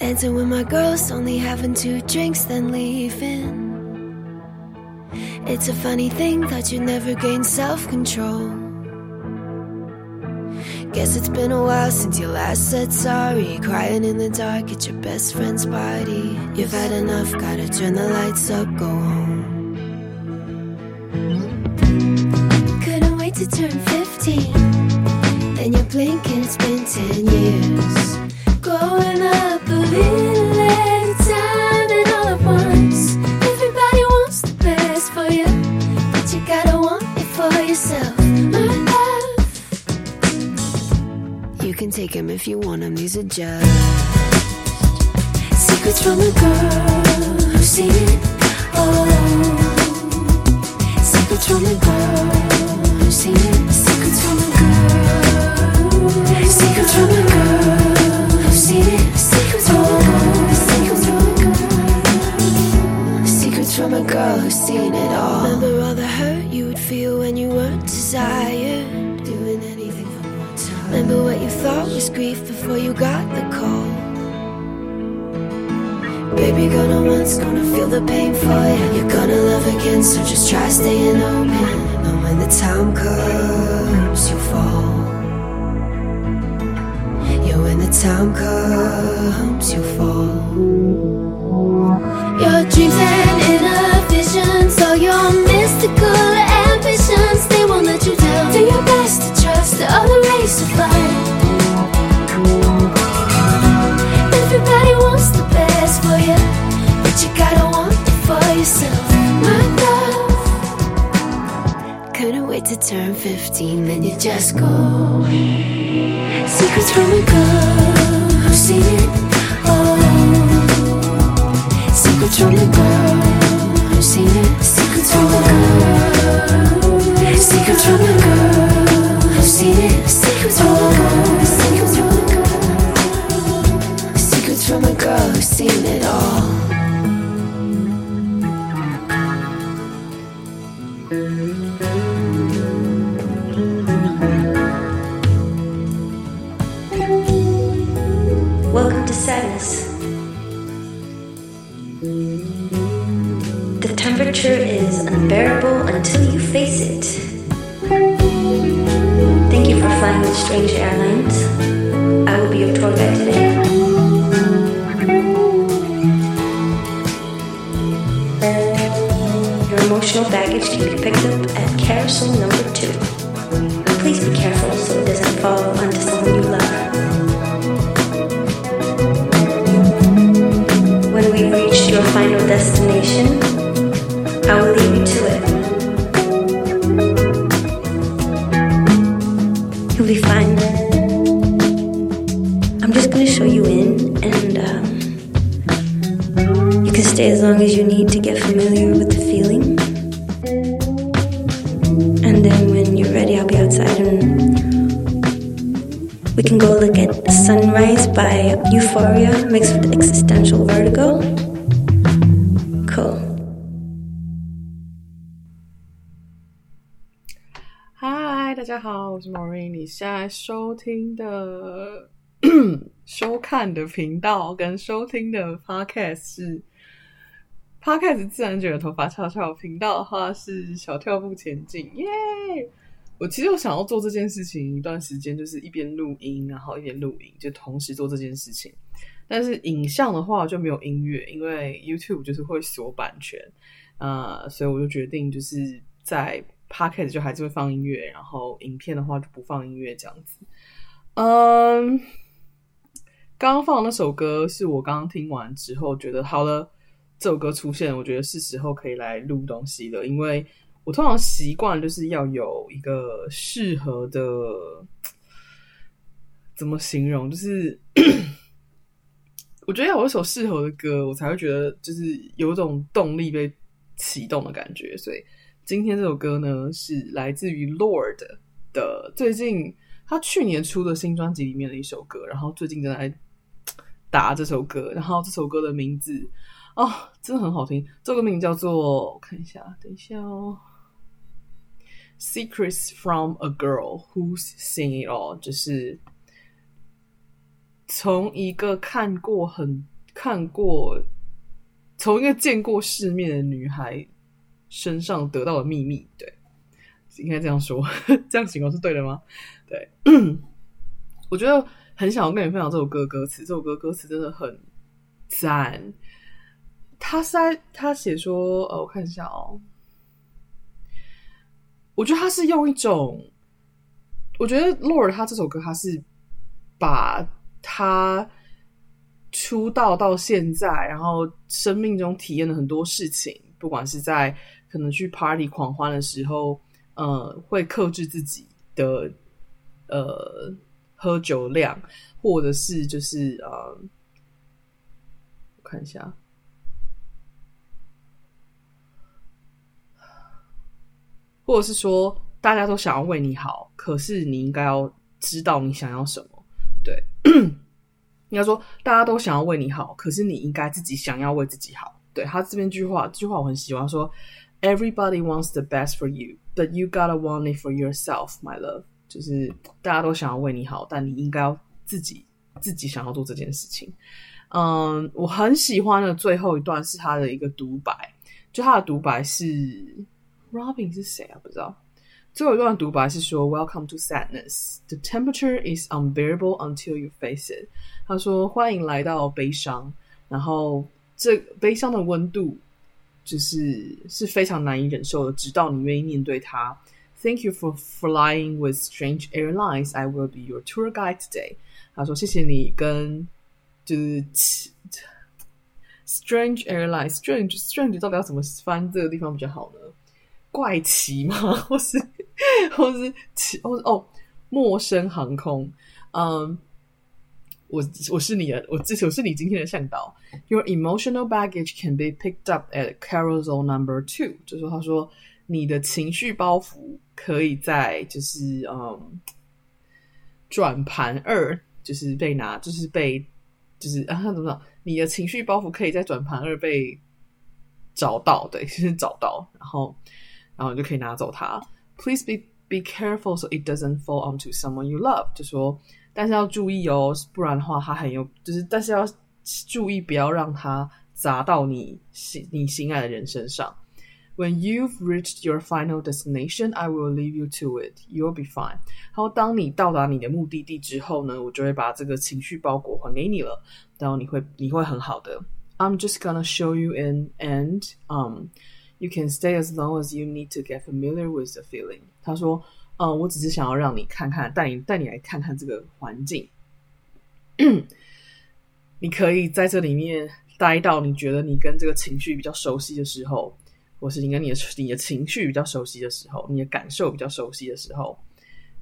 Dancing with my girls, only having two drinks, then leaving. It's a funny thing that you never gain self control. Guess it's been a while since you last said sorry. Crying in the dark at your best friend's party. You've had enough, gotta turn the lights up, go home. Couldn't wait to turn 15. Then you blink and it's been 10 years. Growing take them if you want them, these are just secrets from a girl who's seen it all. Secrets from a girl who's seen it. Secrets from a girl. Secrets from a girl who's seen it. Secrets from a girl. Secrets from a girl. Secrets from a girl who's seen it all. Remember all the hurt you would feel when you weren't desired. Remember what you thought was grief before you got the call. Baby, gonna once, gonna feel the pain for you. You're gonna love again, so just try staying open. And when the time comes, you fall. Yeah, when the time comes, you fall. Your dreams and inner visions, all your mystical ambitions, they won't let you down. Do your best to the other race of life. Everybody wants the best for you, but you gotta want it for yourself. My love, couldn't wait to turn 15, then you just go. Secrets from a girl who's seen it all. Secrets from a girl who's seen it. Secrets from a girl. Secrets from a girl The secrets all, secrets all, secrets from a ghost, seen it all. Welcome to sadness. The temperature is unbearable until you face it. Strange Airlines. I will be your tour guide today. Your emotional baggage can be picked up at carousel number two. Please be careful so it doesn't fall onto someone you love. When we reach your final destination, stay as long as you need to get familiar with the feeling. And then when you're ready, I'll be outside and we can go look at Sunrise by Euphoria mixed with existential vertigo. Cool. 嗨，大家好，我是 Maureen。你现在收听的、收看的频道跟收听的 Podcast 是 Podcast 自然卷的头发翘翘，频道的话是小跳步前进，耶、我其实有想要做这件事情一段时间，就是一边录音，然后一边录影，就同时做这件事情。但是影像的话就没有音乐，因为 YouTube 就是会锁版权，呃，所以我就决定就是在 Podcast 就还是会放音乐，然后影片的话就不放音乐这样子。嗯，刚刚放的那首歌是我刚刚听完之后觉得好了。这首歌出现，我觉得是时候可以来录东西了，因为我通常习惯就是要有一个适合的，怎么形容？就是 我觉得要有一首适合的歌，我才会觉得就是有一种动力被启动的感觉。所以今天这首歌呢，是来自于 Lord 的，最近他去年出的新专辑里面的一首歌，然后最近正在打这首歌，然后这首歌的名字。哦，真的很好听。这个名叫做，我看一下，等一下哦。Secrets from a girl who's seen it all，就是从一个看过很看过，从一个见过世面的女孩身上得到的秘密，对，应该这样说，这样形容是对的吗？对，我觉得很想要跟你分享这首歌歌词，这首歌歌词真的很赞。他在他写说，呃，我看一下哦，我觉得他是用一种，我觉得 Lorde 他这首歌他是把。他出道到现在，然后生命中体验了很多事情，不管是在可能去 party 狂欢的时候，呃，会克制自己的呃喝酒量，或者是就是呃，我看一下，或者是说大家都想要为你好，可是你应该要知道你想要什么。对，应该说大家都想要为你好，可是你应该自己想要为自己好。对，他这边句话，这句话我很喜欢，说 Everybody wants the best for you, but you gotta want it for yourself, my love。就是大家都想要为你好，但你应该要自己自己想要做这件事情。嗯，我很喜欢的最后一段是他的一个独白，就他的独白是 Robin 是谁啊？不知道。最后一段独白是说：“Welcome to sadness. The temperature is unbearable until you face it。”他说：“欢迎来到悲伤，然后这悲伤的温度就是是非常难以忍受的，直到你愿意面对它。”Thank you for flying with strange airlines. I will be your tour guide today。他说：“谢谢你跟就是 strange airlines, strange strange 到底要怎么翻这个地方比较好呢？ 怪奇吗？或是？” 或是奇，或是哦，陌生航空。嗯，我我是你的，我这我是你今天的向导。Your emotional baggage can be picked up at carousel number two。就是说，他说你的情绪包袱可以在就是嗯转盘二，就是被拿，就是被就是啊怎么讲？你的情绪包袱可以在转盘二被找到，对，就是找到，然后然后你就可以拿走它。Please be be careful so it doesn't fall onto someone you love。就说，但是要注意哦，不然的话，它很有，就是，但是要注意，不要让它砸到你心你心爱的人身上。When you've reached your final destination, I will leave you to it. You'll be fine。然后，当你到达你的目的地之后呢，我就会把这个情绪包裹还给你了，然后你会你会很好的。I'm just gonna show you in and um. You can stay as long as you need to get familiar with the feeling。他说：“嗯，我只是想要让你看看，带你带你来看看这个环境。你可以在这里面待到你觉得你跟这个情绪比较熟悉的时候，或是你跟你的你的情绪比较熟悉的时候，你的感受比较熟悉的时候。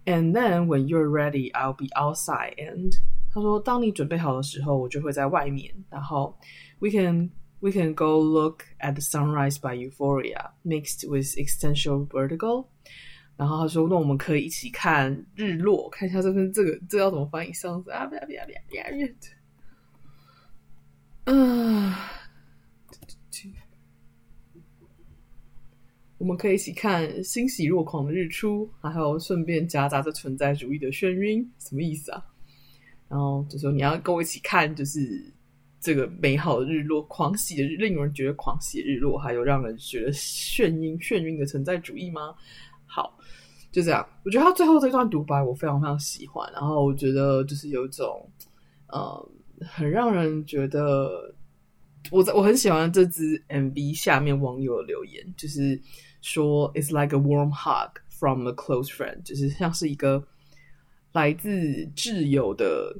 And then when you're ready, I'll be outside. And 他说，当你准备好的时候，我就会在外面。然后 we can。” We can go look at the sunrise by Euphoria mixed with existential vertigo。然后他说：“那我们可以一起看日落，看一下这边这个这要怎么翻译？上次啊，不要不要不要不要！嗯，我们可以一起看欣喜若狂的日出，还有顺便夹杂着存在主义的眩晕，什么意思啊？然后就说你要跟我一起看，就是。”这个美好的日落，狂喜的日，令人觉得狂喜的日落，还有让人觉得眩晕、眩晕的存在主义吗？好，就这样。我觉得他最后这段独白我非常非常喜欢，然后我觉得就是有一种，呃，很让人觉得，我在我很喜欢这支 MV 下面网友的留言，就是说 "It's like a warm hug from a close friend"，就是像是一个来自挚友的。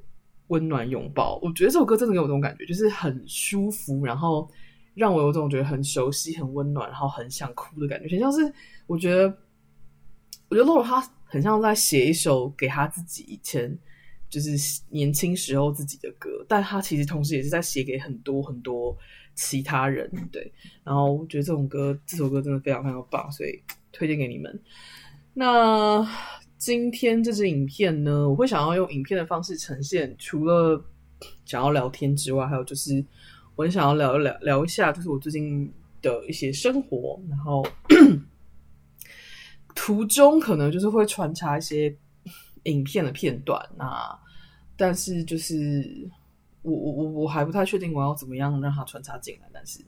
温暖拥抱，我觉得这首歌真的给我这种感觉，就是很舒服，然后让我有种觉得很熟悉、很温暖，然后很想哭的感觉，很像是我觉得，我觉得洛洛他很像在写一首给他自己以前就是年轻时候自己的歌，但他其实同时也是在写给很多很多其他人，对。然后我觉得这种歌，这首歌真的非常非常棒，所以推荐给你们。那。今天这支影片呢，我会想要用影片的方式呈现，除了想要聊天之外，还有就是我很想要聊一聊聊一下，就是我最近的一些生活，然后 途中可能就是会穿插一些影片的片段。那但是就是我我我我还不太确定我要怎么样让它穿插进来。但是，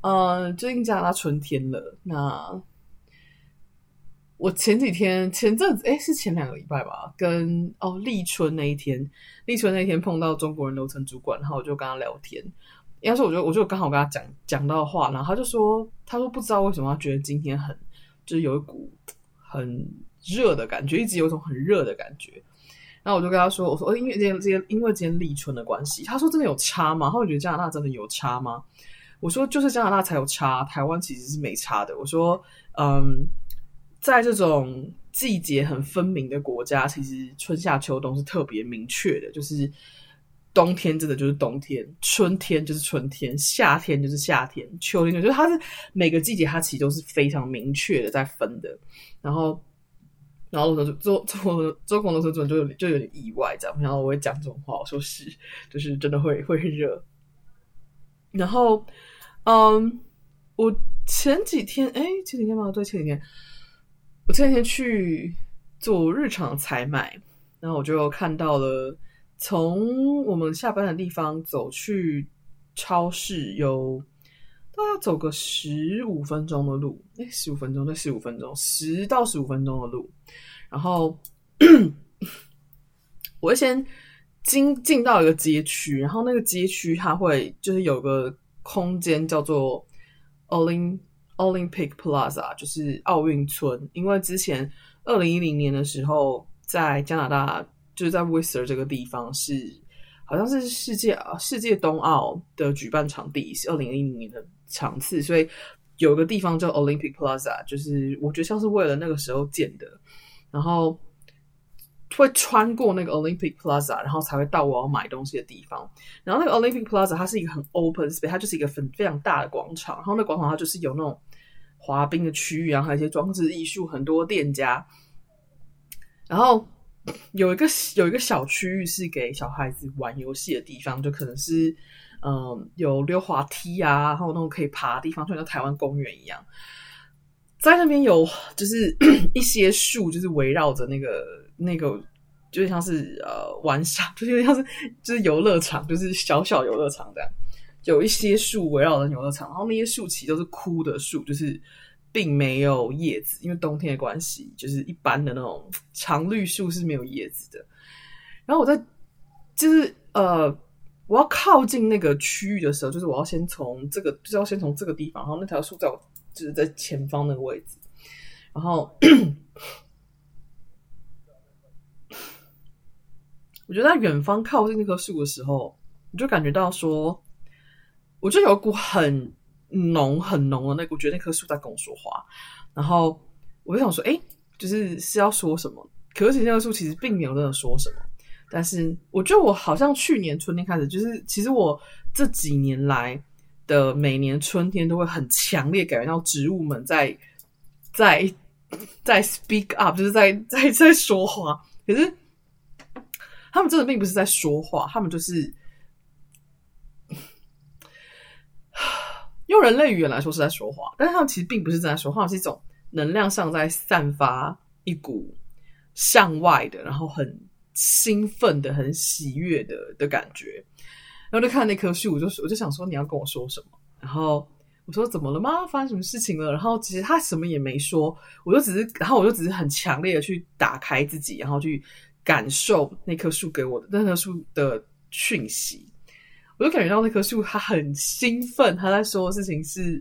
呃，最近加拿大春天了，那我前几天前阵子哎是前两个礼拜吧，跟哦立春那一天，立春那一天碰到中国人流程主管，然后我就跟他聊天。应该说，我就我就刚好跟他讲讲到话，然后他就说，他说不知道为什么他觉得今天很就是有一股很热的感觉，一直有一种很热的感觉。然后我就跟他说，我说，因为今天今天因为今天立春的关系，他说真的有差吗？他会觉得加拿大真的有差吗？我说就是加拿大才有差，台湾其实是没差的。我说嗯，在这种季节很分明的国家，其实春夏秋冬是特别明确的，就是。冬天真的就是冬天，春天就是春天，夏天就是夏天，秋天就是它是每个季节它其实都是非常明确的在分的。然后，然后我周周周公的时候就有就有点意外，这样。然后我会讲这种话，我说是，就是真的会会热。然后，嗯，我前几天哎，前几天吗？对，前几天，我前几天去做日常采买，然后我就看到了。从我们下班的地方走去超市，有大概要走个十五分钟的路，哎，十五分钟，对，十五分钟，十到十五分钟的路。然后 我会先进进到一个街区，然后那个街区它会就是有个空间叫做 Only Olympic Plaza，就是奥运村。因为之前二零一零年的时候，在加拿大。就是在 Whistler 这个地方是，好像是世界世界冬奥的举办场地，是二零一零年的场次，所以有个地方叫 Olympic Plaza，就是我觉得像是为了那个时候建的，然后会穿过那个 Olympic Plaza，然后才会到我要买东西的地方。然后那个 Olympic Plaza 它是一个很 open space，它就是一个很非常大的广场，然后那广场它就是有那种滑冰的区域，然后还有一些装置艺术，很多店家，然后。有一个有一个小区域是给小孩子玩游戏的地方，就可能是嗯有溜滑梯啊，然后那种可以爬的地方，就像台湾公园一样。在那边有就是 一些树，就是围绕着那个那个，就像是呃玩耍，就有点像是就是游乐场，就是小小游乐场这样。有一些树围绕着游乐场，然后那些树其实都是枯的树，就是。并没有叶子，因为冬天的关系，就是一般的那种常绿树是没有叶子的。然后我在就是呃，我要靠近那个区域的时候，就是我要先从这个，就是要先从这个地方，然后那条树在我就是在前方那个位置。然后我觉得在远方靠近那棵树的时候，我就感觉到说，我就有一股很。浓很浓的那个，我觉得那棵树在跟我说话，然后我就想说，哎，就是是要说什么？可是那棵树其实并没有真的说什么。但是我觉得我好像去年春天开始，就是其实我这几年来的每年春天都会很强烈感觉到植物们在在在 speak up，就是在在在说话。可是他们真的并不是在说话，他们就是。用人类语言来说是在说话，但是他们其实并不是在说话，是一种能量上在散发一股向外的，然后很兴奋的、很喜悦的的感觉。然后就看那棵树，我就我就想说你要跟我说什么？然后我说怎么了吗？发生什么事情了？然后其实他什么也没说，我就只是，然后我就只是很强烈的去打开自己，然后去感受那棵树给我的那棵树的讯息。我就感觉到那棵树，它很兴奋。他在说的事情是，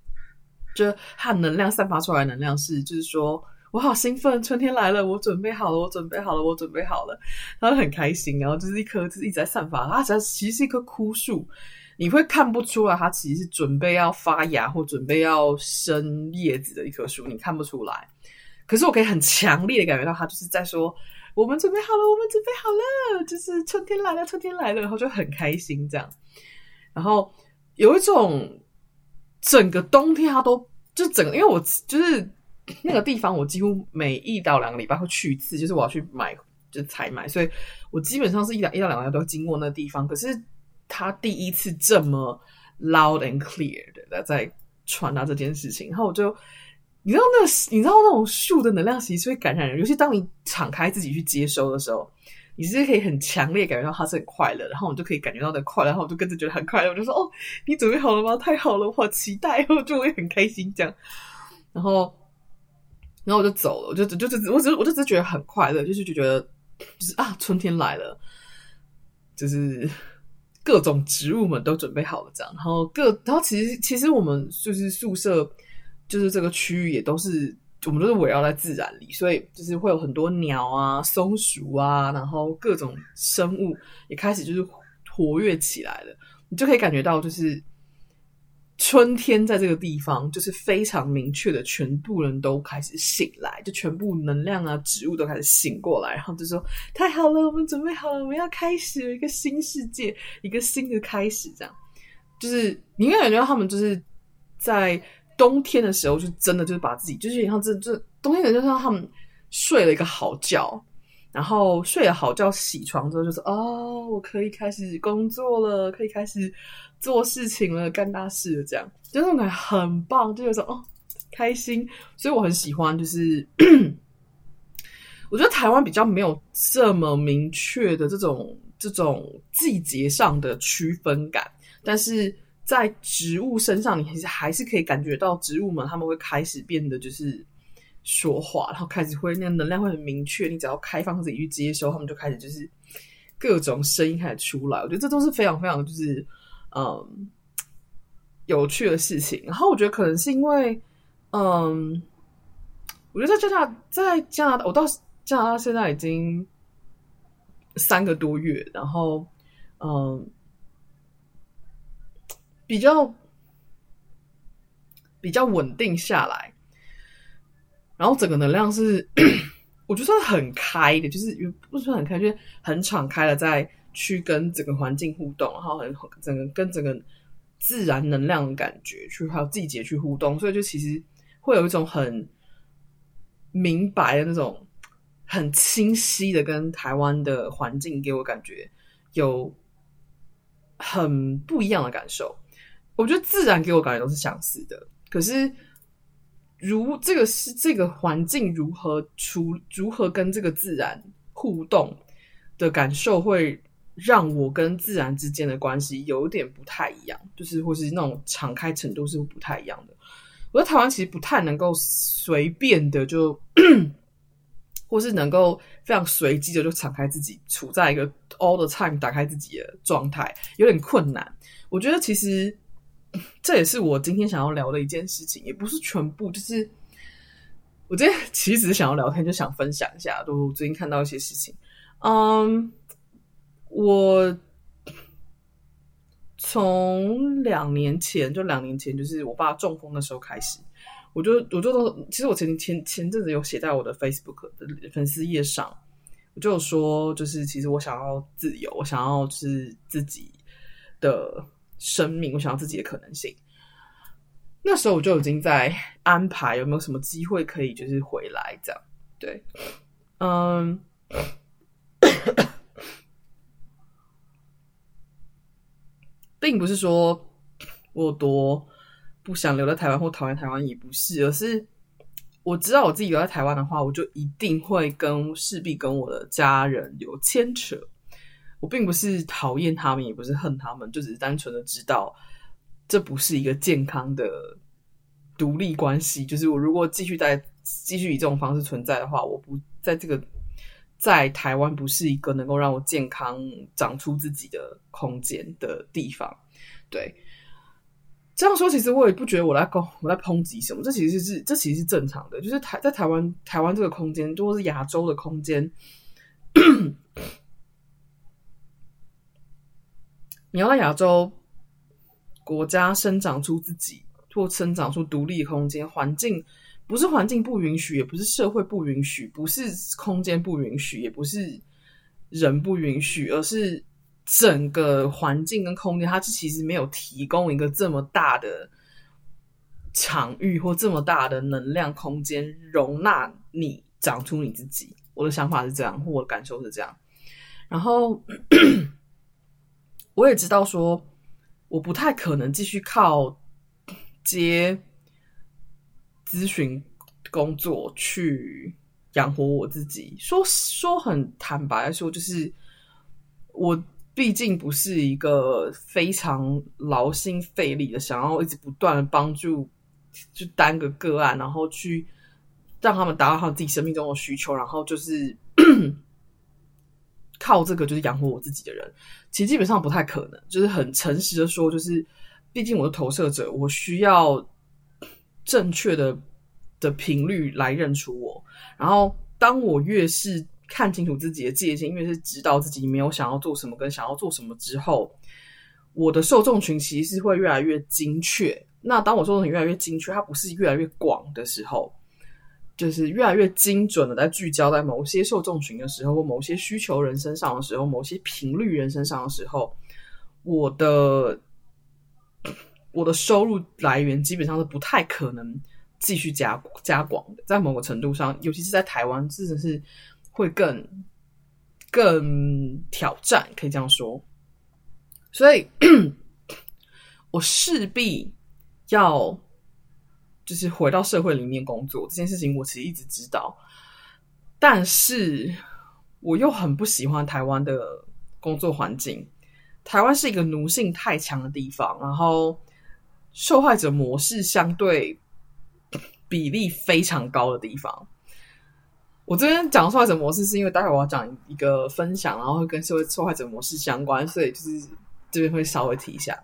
就它能量散发出来的能量是，就是说我好兴奋，春天来了，我准备好了，我准备好了，我准备好了。他很开心，然后就是一棵，就是一直在散发。它其实是一棵枯树，你会看不出来，它其实是准备要发芽或准备要生叶子的一棵树，你看不出来。可是我可以很强烈的感觉到，它就是在说。我们准备好了，我们准备好了，就是春天来了，春天来了，然后就很开心这样。然后有一种整个冬天，它都就整个，因为我就是那个地方，我几乎每一到两个礼拜会去一次，就是我要去买，就采买，所以我基本上是一两一到两个礼拜都经过那个地方。可是他第一次这么 loud and clear 的在传达这件事情，然后我就。你知道那个，你知道那种树的能量其实是会感染人，尤其当你敞开自己去接收的时候，你是可以很强烈感觉到他是很快乐，然后我就可以感觉到的快乐，然后我就跟着觉得很快乐，我就说哦，你准备好了吗？太好了，我好期待，我就会很开心这样。然后，然后我就走了，我就就就我只我就只觉得很快乐，就是就觉得就是啊，春天来了，就是各种植物们都准备好了这样。然后各然后其实其实我们就是宿舍，就是这个区域也都是。我们都是围绕在自然里，所以就是会有很多鸟啊、松鼠啊，然后各种生物也开始就是活跃起来了。你就可以感觉到，就是春天在这个地方就是非常明确的，全部人都开始醒来，就全部能量啊、植物都开始醒过来，然后就说：“太好了，我们准备好了，我们要开始一个新世界，一个新的开始。”这样，就是你应该感觉到他们就是在。冬天的时候，就真的就是把自己，就是像这这冬天的，就像他们睡了一个好觉，然后睡了好觉，起床之后就是哦，我可以开始工作了，可以开始做事情了，干大事了，这样就那种感觉很棒，就有种哦开心，所以我很喜欢。就是 我觉得台湾比较没有这么明确的这种这种季节上的区分感，但是。在植物身上，你其实还是可以感觉到植物们他们会开始变得就是说话，然后开始会那能量会很明确。你只要开放自己去接收，他们就开始就是各种声音开始出来。我觉得这都是非常非常就是嗯有趣的事情。然后我觉得可能是因为嗯，我觉得在加拿大，在加拿大，我到加拿大现在已经三个多月，然后嗯。比较比较稳定下来，然后整个能量是，我觉得算很开的，就是也不是很开，就是很敞开的，在去跟整个环境互动，然后很整个跟整个自然能量的感觉去，还有季节去互动，所以就其实会有一种很明白的那种很清晰的跟台湾的环境给我感觉有很不一样的感受。我觉得自然给我感觉都是相似的，可是如这个是这个环境如何处如何跟这个自然互动的感受，会让我跟自然之间的关系有点不太一样，就是或是那种敞开程度是不太一样的。我在台湾其实不太能够随便的就，或是能够非常随机的就敞开自己，处在一个 all the time 打开自己的状态，有点困难。我觉得其实。这也是我今天想要聊的一件事情，也不是全部，就是我今天 其实想要聊天，就想分享一下，都最近看到一些事情。嗯，我从两年前，就两年前，就是我爸中风的时候开始，我就我就都，其实我前前前阵子有写在我的 Facebook 的粉丝页上，我就说，就是其实我想要自由，我想要就是自己的。生命，我想要自己的可能性。那时候我就已经在安排有没有什么机会可以就是回来这样。对，嗯，并不是说我多不想留在台湾或讨厌台湾，也不是，而是我知道我自己留在台湾的话，我就一定会跟势必跟我的家人有牵扯。我并不是讨厌他们，也不是恨他们，就只是单纯的知道这不是一个健康的独立关系。就是我如果继续在继续以这种方式存在的话，我不在这个在台湾不是一个能够让我健康长出自己的空间的地方。对，这样说其实我也不觉得我在攻我在抨击什么，这其实是这其实是正常的。就是台在台湾台湾这个空间，如果是亚洲的空间。你要在亚洲国家生长出自己或生长出独立空间，环境不是环境不允许，也不是社会不允许，不是空间不允许，也不是人不允许，而是整个环境跟空间，它是其实没有提供一个这么大的场域或这么大的能量空间，容纳你长出你自己。我的想法是这样，或我的感受是这样，然后。我也知道，说我不太可能继续靠接咨询工作去养活我自己。说说很坦白说，就是我毕竟不是一个非常劳心费力的，想要一直不断的帮助，就单个个案，然后去让他们达到他自己生命中的需求，然后就是 靠这个就是养活我自己的人。其实基本上不太可能，就是很诚实的说，就是毕竟我是投射者，我需要正确的的频率来认出我。然后，当我越是看清楚自己的界限，越是知道自己没有想要做什么跟想要做什么之后，我的受众群其实是会越来越精确。那当我受众群越来越精确，它不是越来越广的时候。就是越来越精准的在聚焦在某些受众群的时候，或某些需求人身上的时候，某些频率人身上的时候，我的我的收入来源基本上是不太可能继续加加广的。在某个程度上，尤其是在台湾，真的是会更更挑战，可以这样说。所以，我势必要。就是回到社会里面工作这件事情，我其实一直知道，但是我又很不喜欢台湾的工作环境。台湾是一个奴性太强的地方，然后受害者模式相对比例非常高的地方。我这边讲受害者模式，是因为待会我要讲一个分享，然后会跟社会受害者模式相关，所以就是这边会稍微提一下。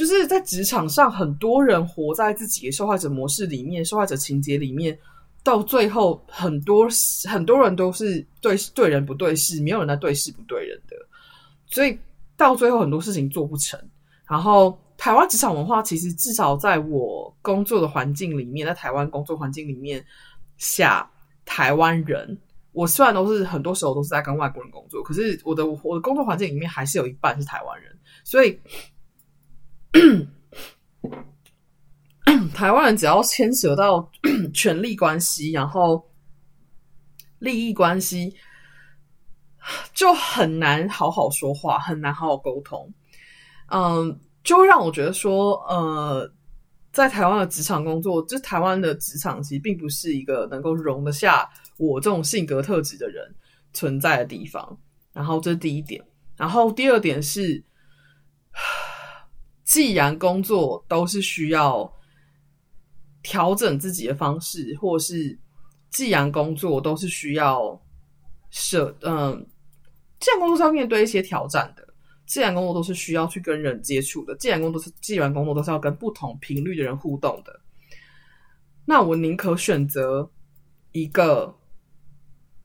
就是在职场上，很多人活在自己的受害者模式里面，受害者情节里面，到最后，很多很多人都是对对人不对事，没有人在对事不对人的，所以到最后很多事情做不成。然后，台湾职场文化其实至少在我工作的环境里面，在台湾工作环境里面下，台湾人，我虽然都是很多时候都是在跟外国人工作，可是我的我的工作环境里面还是有一半是台湾人，所以。台湾人只要牵扯到 权力关系，然后利益关系，就很难好好说话，很难好好沟通。嗯，就让我觉得说，呃，在台湾的职场工作，就台湾的职场其实并不是一个能够容得下我这种性格特质的人存在的地方。然后这是第一点，然后第二点是。既然工作都是需要调整自己的方式，或是既然工作都是需要设，嗯，既然工作是要面对一些挑战的，既然工作都是需要去跟人接触的，既然工作是既然工作都是要跟不同频率的人互动的，那我宁可选择一个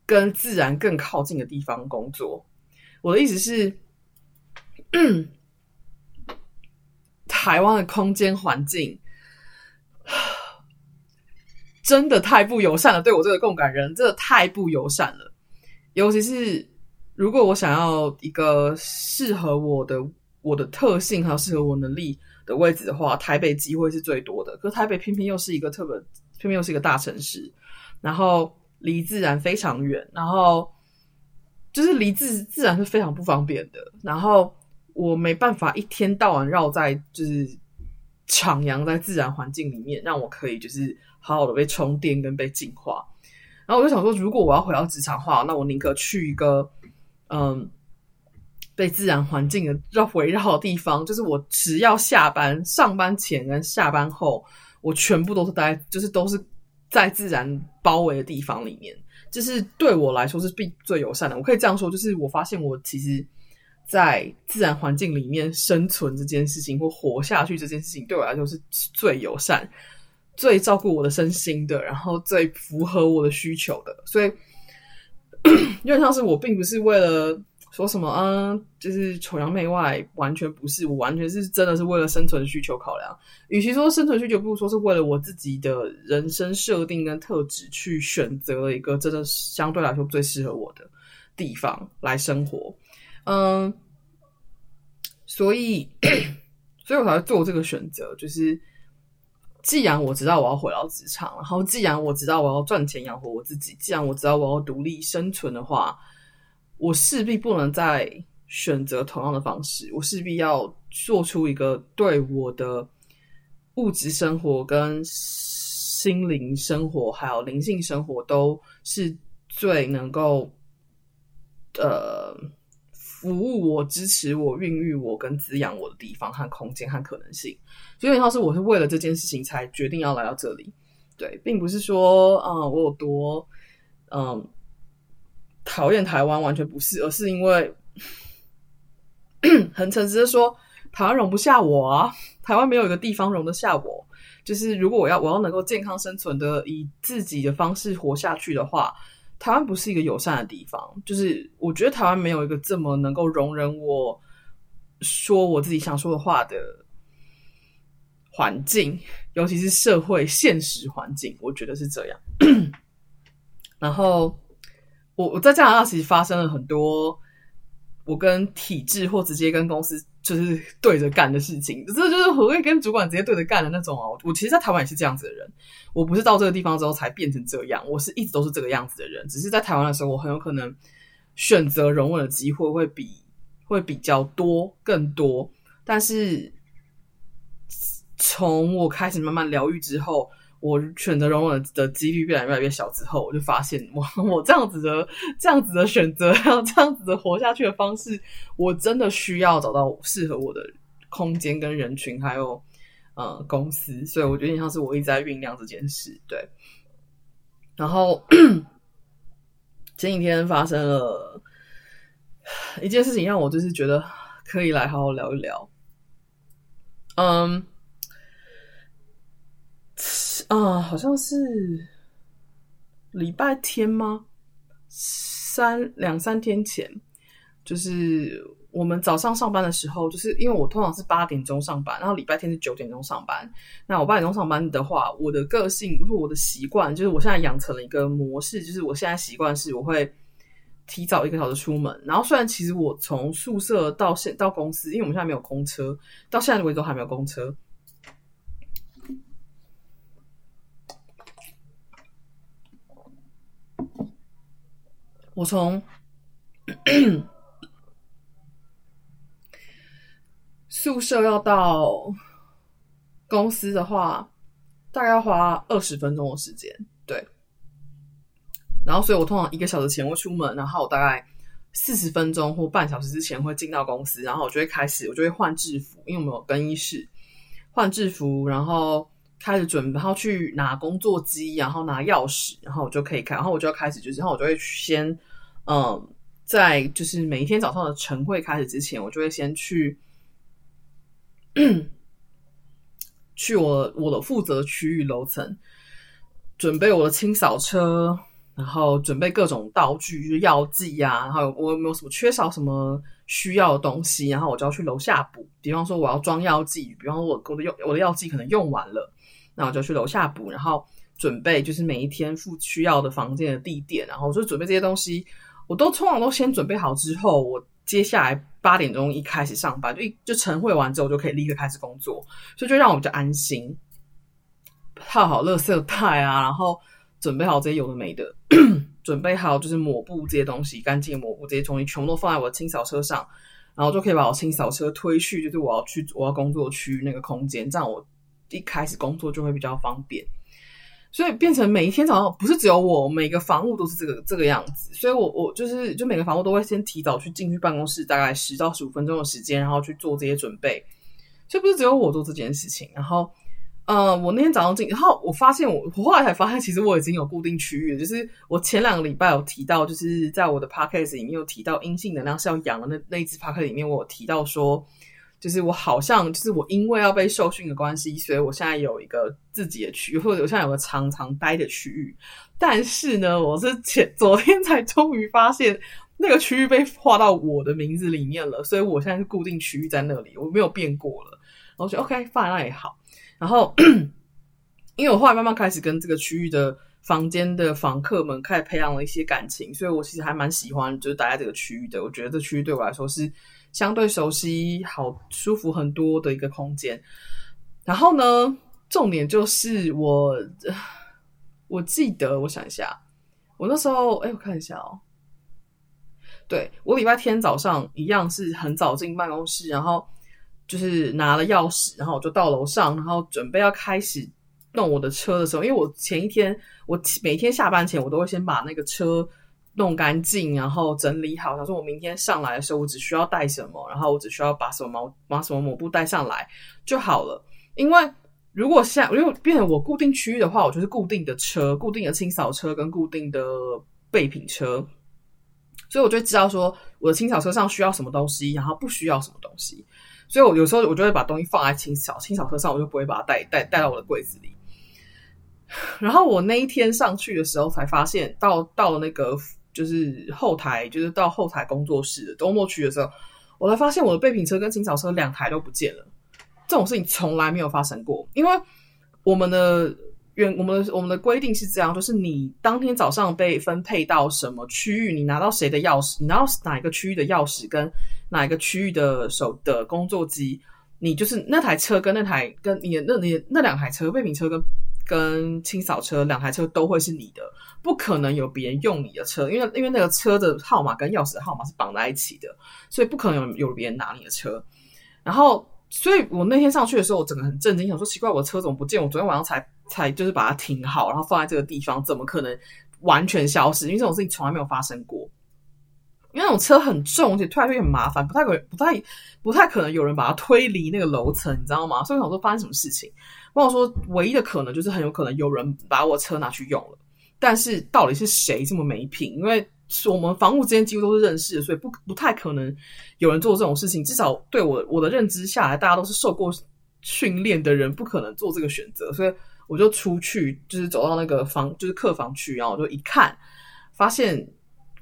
跟自然更靠近的地方工作。我的意思是，嗯。台湾的空间环境真的太不友善了，对我这个共感人真的太不友善了。尤其是如果我想要一个适合我的、我的特性还有适合我能力的位置的话，台北机会是最多的。可是台北偏偏又是一个特别，偏偏又是一个大城市，然后离自然非常远，然后就是离自自然是非常不方便的，然后。我没办法一天到晚绕在就是徜徉在自然环境里面，让我可以就是好好的被充电跟被净化。然后我就想说，如果我要回到职场的话，那我宁可去一个嗯被自然环境的绕围绕的地方，就是我只要下班、上班前跟下班后，我全部都是待，就是都是在自然包围的地方里面，就是对我来说是必最友善的。我可以这样说，就是我发现我其实。在自然环境里面生存这件事情，或活下去这件事情，对我来说是最友善、最照顾我的身心的，然后最符合我的需求的。所以，因为像是我并不是为了说什么，嗯，就是崇洋媚外，完全不是，我完全是真的是为了生存需求考量。与其说生存需求，不如说是为了我自己的人生设定跟特质去选择了一个真的相对来说最适合我的地方来生活。嗯，所以，所以我才会做这个选择。就是，既然我知道我要回到职场，然后既然我知道我要赚钱养活我自己，既然我知道我要独立生存的话，我势必不能再选择同样的方式。我势必要做出一个对我的物质生活跟心灵生活还有灵性生活都是最能够呃服务我、支持我、孕育我跟滋养我的地方和空间和可能性。所以，像是我是为了这件事情才决定要来到这里。对，并不是说啊、我有多嗯讨厌台湾，完全不是，而是因为 很诚实的说，台湾容不下我啊，台湾没有一个地方容得下我。就是如果我要我要能够健康生存的以自己的方式活下去的话，台湾不是一个友善的地方。就是我觉得台湾没有一个这么能够容忍我说我自己想说的话的环境，尤其是社会现实环境，我觉得是这样。然后我我在加拿大其实发生了很多我跟体制或直接跟公司。就是对着干的事情，这就是我会跟主管直接对着干的那种哦。我其实，在台湾也是这样子的人，我不是到这个地方之后才变成这样，我是一直都是这个样子的人。只是在台湾的时候，我很有可能选择容忍的机会会比会比较多更多。但是从我开始慢慢疗愈之后。我选择容忍的几率越来越来越小之后，我就发现我我这样子的这样子的选择，还 有这样子的活下去的方式，我真的需要找到适合我的空间跟人群，还有呃公司。所以我觉得像是我一直在酝酿这件事。对，然后 前几天发生了一件事情，让我就是觉得可以来好好聊一聊。嗯。啊，好像是礼拜天吗？三两三天前，就是我们早上上班的时候，就是因为我通常是八点钟上班，然后礼拜天是九点钟上班。那我八点钟上班的话，我的个性，如果我的习惯，就是我现在养成了一个模式，就是我现在习惯是我会提早一个小时出门。然后虽然其实我从宿舍到现到公司，因为我们现在没有公车，到现在为止都还没有公车。我从宿舍要到公司的话，大概要花二十分钟的时间。对，然后所以我通常一个小时前会出门，然后我大概四十分钟或半小时之前会进到公司，然后我就会开始，我就会换制服，因为我们有更衣室，换制服，然后开始准备，然后去拿工作机，然后拿钥匙，然后我就可以开，然后我就要开始，就是，然后我就会先。嗯，在就是每一天早上的晨会开始之前，我就会先去 去我我的负责区域楼层，准备我的清扫车，然后准备各种道具，就是药剂呀、啊，然后我有没有什么缺少什么需要的东西，然后我就要去楼下补。比方说我要装药剂，比方说我我的用我的药剂可能用完了，那我就去楼下补，然后准备就是每一天付需要的房间的地点，然后我就准备这些东西。我都通常都先准备好之后，我接下来八点钟一开始上班，就一就晨会完之后就可以立刻开始工作，所以就让我比较安心。套好垃圾袋啊，然后准备好这些有的没的，准备好就是抹布这些东西，干净抹布这些东西全部都放在我的清扫车上，然后就可以把我清扫车推去就是我要去我要工作区那个空间，这样我一开始工作就会比较方便。所以变成每一天早上不是只有我，每个房屋都是这个这个样子。所以我我就是就每个房屋都会先提早去进去办公室，大概十到十五分钟的时间，然后去做这些准备。所以不是只有我做这件事情。然后，呃，我那天早上进，然后我发现我我后来才发现，其实我已经有固定区域了。就是我前两个礼拜有提到，就是在我的 podcast 里面有提到阴性能量是要养的那那一次 podcast 里面，我有提到说。就是我好像，就是我因为要被受训的关系，所以我现在有一个自己的区域，或者我现在有个常常待的区域。但是呢，我是前昨天才终于发现那个区域被划到我的名字里面了，所以我现在是固定区域在那里，我没有变过了。然后我觉得 OK，放在那也好。然后，因为我后来慢慢开始跟这个区域的房间的房客们开始培养了一些感情，所以我其实还蛮喜欢就是待在这个区域的。我觉得这区域对我来说是。相对熟悉、好舒服很多的一个空间。然后呢，重点就是我，我记得，我想一下，我那时候，哎，我看一下哦。对，我礼拜天早上一样是很早进办公室，然后就是拿了钥匙，然后我就到楼上，然后准备要开始弄我的车的时候，因为我前一天我每天下班前我都会先把那个车弄干净，然后整理好。他说我明天上来的时候，我只需要带什么，然后我只需要把什么毛把什么抹布带上来就好了。因为如果像如果变成我固定区域的话，我就是固定的车、固定的清扫车跟固定的备品车，所以我就知道说我的清扫车上需要什么东西，然后不需要什么东西。所以我有时候我就会把东西放在清扫清扫车上，我就不会把它带带带到我的柜子里。然后我那一天上去的时候，才发现到到了那个就是后台，就是到后台工作室的周末区的时候，我才发现我的备品车跟清扫车两台都不见了。这种事情从来没有发生过，因为我们的原我们我们的规定是这样，就是你当天早上被分配到什么区域，你拿到谁的钥匙，你拿到哪一个区域的钥匙跟哪一个区域的手的工作机，你就是那台车跟那台跟你的那你那两台车备品车跟。跟清扫车两台车都会是你的，不可能有别人用你的车，因为因为那个车的号码跟钥匙的号码是绑在一起的，所以不可能有有别人拿你的车。然后，所以我那天上去的时候，我整个很震惊，想说奇怪，我的车怎么不见？我昨天晚上才才就是把它停好，然后放在这个地方，怎么可能完全消失？因为这种事情从来没有发生过。因为那种车很重，而且推来推去很麻烦，不太可能，不太不太可能有人把它推离那个楼层，你知道吗？所以我想说发生什么事情。我说，唯一的可能就是很有可能有人把我车拿去用了，但是到底是谁这么没品？因为是我们房屋之间几乎都是认识的，所以不不太可能有人做这种事情。至少对我我的认知下来，大家都是受过训练的人，不可能做这个选择。所以我就出去，就是走到那个房，就是客房区，然后我就一看，发现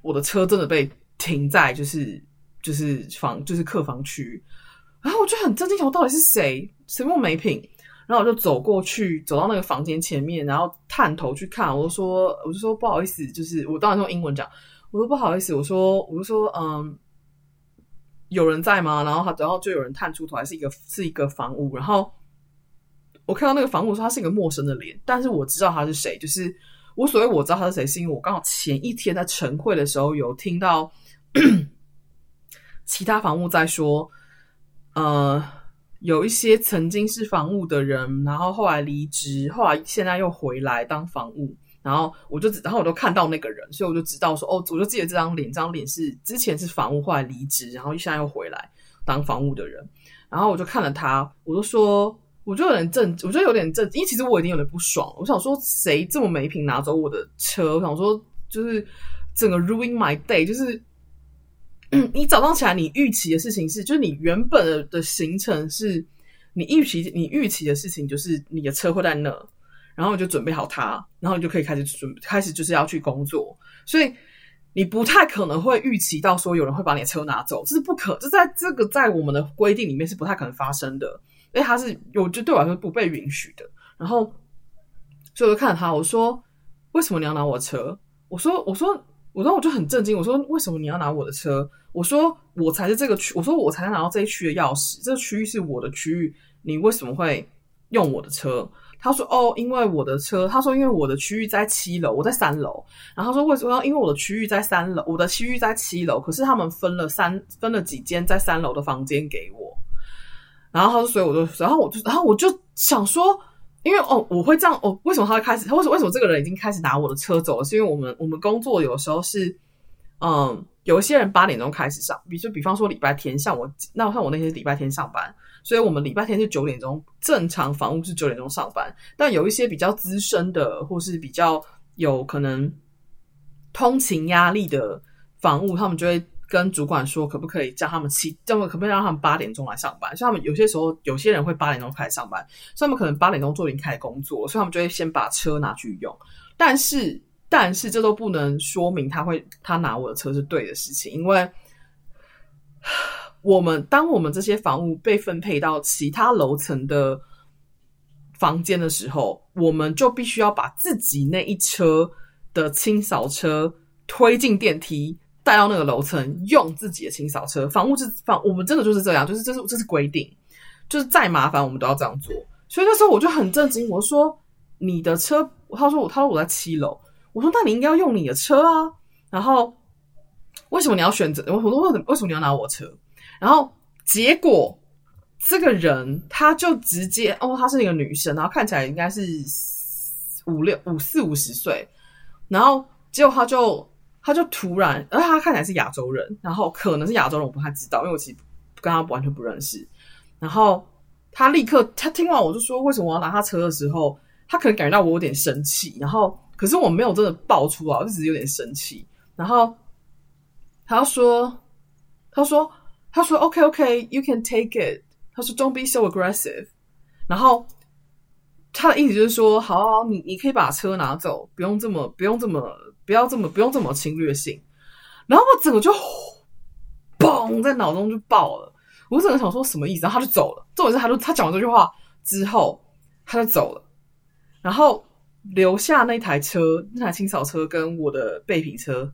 我的车真的被。停在就是就是房就是客房区，然后我就很震惊，想我到底是谁，谁么没品？然后我就走过去，走到那个房间前面，然后探头去看，我就说，我就说不好意思，就是我当然用英文讲，我说不好意思，我说我就说嗯，有人在吗？然后他然后就有人探出头来，是一个是一个房屋，然后我看到那个房屋说他是一个陌生的脸，但是我知道他是谁，就是我所谓我知道他是谁，是因为我刚好前一天在晨会的时候有听到。其他房屋在说，呃，有一些曾经是房务的人，然后后来离职，后来现在又回来当房务，然后我就，然后我就看到那个人，所以我就知道说，哦，我就记得这张脸，这张脸是之前是房务，后来离职，然后现在又回来当房务的人，然后我就看了他，我就说，我就有点震，我就有点震，因为其实我已经有点不爽了，我想说，谁这么没品拿走我的车？我想说，就是整个 ruin my day，就是。你早上起来，你预期的事情是，就是你原本的行程是，你预期你预期的事情就是你的车会在那，然后你就准备好它，然后你就可以开始准开始就是要去工作，所以你不太可能会预期到说有人会把你的车拿走，这是不可，这在这个在我们的规定里面是不太可能发生的，因为它是有就对我来说不被允许的。然后，所以我就看着他，我说：“为什么你要拿我车？”我说：“我说。”我然后我就很震惊，我说，为什么你要拿我的车？我说我才是这个区，我说我才能拿到这一区的钥匙，这个区域是我的区域，你为什么会用我的车？他说哦，因为我的车，他说因为我的区域在七楼，我在三楼。然后他说为什么？因为我的区域在三楼，我的区域在七楼，可是他们分了三分了几间在三楼的房间给我。然后他说，所以我就，然后我就，然后我就想说。因为哦，我会这样哦。为什么他会开始？他为什么为什么这个人已经开始拿我的车走了？是因为我们我们工作有时候是，嗯，有一些人八点钟开始上，比就比方说礼拜天，像我那像我那些礼拜天上班，所以我们礼拜天是九点钟，正常房屋是九点钟上班。但有一些比较资深的，或是比较有可能通勤压力的房屋，他们就会。跟主管说，可不可以叫他们七，叫他们可不可以让他们八点钟来上班？像他们有些时候，有些人会八点钟开始上班，所以他们可能八点钟就已经开始工作，所以他们就会先把车拿去用。但是，但是这都不能说明他会他拿我的车是对的事情，因为 我们当我们这些房屋被分配到其他楼层的房间的时候，我们就必须要把自己那一车的清扫车推进电梯。带到那个楼层，用自己的清扫车。房屋是房，我们真的就是这样，就是这是这是规定，就是再麻烦我们都要这样做。所以那时候我就很震惊，我说你的车，他说我他说我在七楼，我说那你应该要用你的车啊。然后为什么你要选择？我说为什么为什么你要拿我车？然后结果这个人他就直接哦，她是一个女生，然后看起来应该是五六五四五十岁，然后结果他就他就突然，而他看起来是亚洲人，然后可能是亚洲人，我不太知道，因为我其实跟他完全不认识。然后他立刻他听完我就说，为什么我要拿他车的时候，他可能感觉到我有点生气，然后可是我没有真的爆出来，我就只是有点生气。然后他说，他说，他说，OK OK，you can take it。他说：“Don't be so aggressive。”然后他的意思就是说：“好，好，你你可以把车拿走，不用这么，不用这么，不要这么，不用这么侵略性。”然后我整个就嘣在脑中就爆了。我整个想说什么意思？然后他就走了。重点是，他就他讲完这句话之后，他就走了，然后留下那台车，那台清扫车跟我的备品车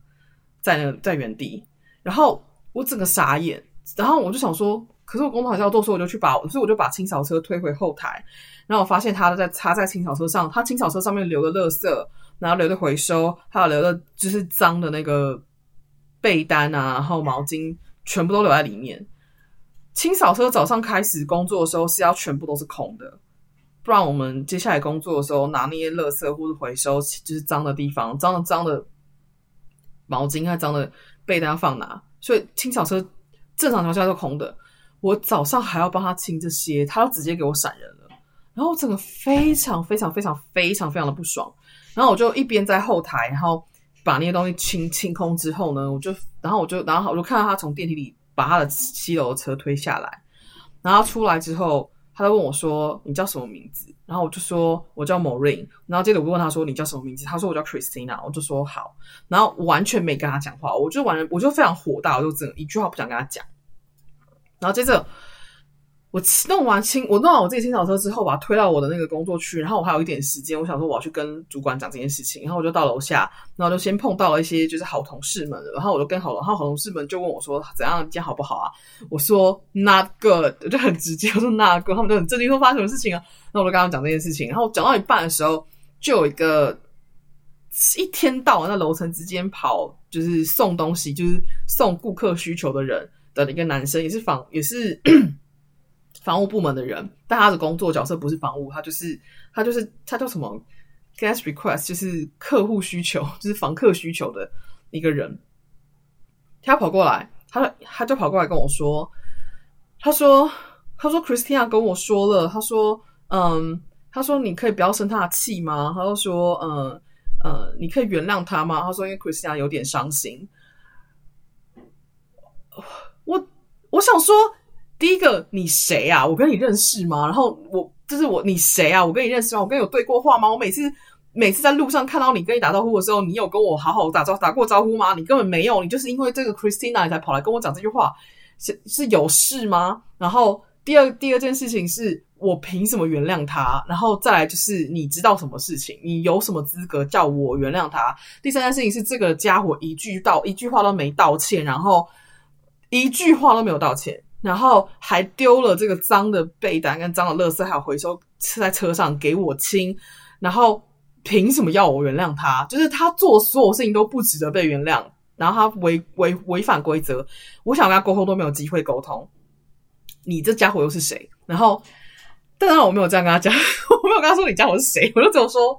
在那在原地。然后我整个傻眼，然后我就想说。可是我工作还是要做，所以我就去把，所以我就把清扫车推回后台，然后我发现他在插在清扫车上，他清扫车上面留的垃圾，然后留的回收，还有留的就是脏的那个被单啊，然后毛巾全部都留在里面。清扫车早上开始工作的时候是要全部都是空的，不然我们接下来工作的时候拿那些垃圾或者回收就是脏的地方，脏的脏的毛巾还脏的被单要放哪？所以清扫车正常情况下都空的。我早上还要帮他清这些，他就直接给我闪人了，然后我整个非常非常非常非常非常的不爽，然后我就一边在后台，然后把那些东西清清空之后呢，我就然后我就然后我就看到他从电梯里把他的七楼的车推下来，然后出来之后，他就问我说：“你叫什么名字？”然后我就说：“我叫 Maureen。”然后接着我就问他说：“你叫什么名字？”他说：“我叫 Christina。”我就说：“好。”然后完全没跟他讲话，我就完全我就非常火大，我就只能一句话不想跟他讲。然后接着我弄完清，我弄完我自己清扫车之后，把它推到我的那个工作区。然后我还有一点时间，我想说我要去跟主管讲这件事情。然后我就到楼下，然后就先碰到了一些就是好同事们。然后我就跟好，然后好同事们就问我说：“怎样，今天好不好啊？”我说：“Not good。”我就很直接，我说：“Not good。”他们就很震惊，说：“发生什么事情啊？”那我就跟他讲这件事情。然后讲到一半的时候，就有一个一天到晚在楼层之间跑，就是送东西，就是送顾客需求的人。的一个男生也是房也是房务部门的人，但他的工作角色不是房务，他就是他就是他叫什么 guest request，就是客户需求，就是房客需求的一个人。他跑过来，他他就跑过来跟我说，他说他说 Christina 跟我说了，他说嗯，他说你可以不要生他的气吗？他就说嗯嗯，你可以原谅他吗？他说因为 Christina 有点伤心。我我想说，第一个你谁啊？我跟你认识吗？然后我就是我你谁啊？我跟你认识吗？我跟你有对过话吗？我每次每次在路上看到你跟你打招呼的时候，你有跟我好好打招打过招呼吗？你根本没有，你就是因为这个 Christina 你才跑来跟我讲这句话，是是有事吗？然后第二第二件事情是我凭什么原谅他？然后再来就是你知道什么事情？你有什么资格叫我原谅他？第三件事情是这个家伙一句道一句话都没道歉，然后。一句话都没有道歉，然后还丢了这个脏的被单跟脏的垃圾，还有回收是在车上给我清，然后凭什么要我原谅他？就是他做所有事情都不值得被原谅，然后他违违违反规则，我想跟他沟通都没有机会沟通。你这家伙又是谁？然后，当然我没有这样跟他讲，我没有跟他说你家伙是谁，我就只有说，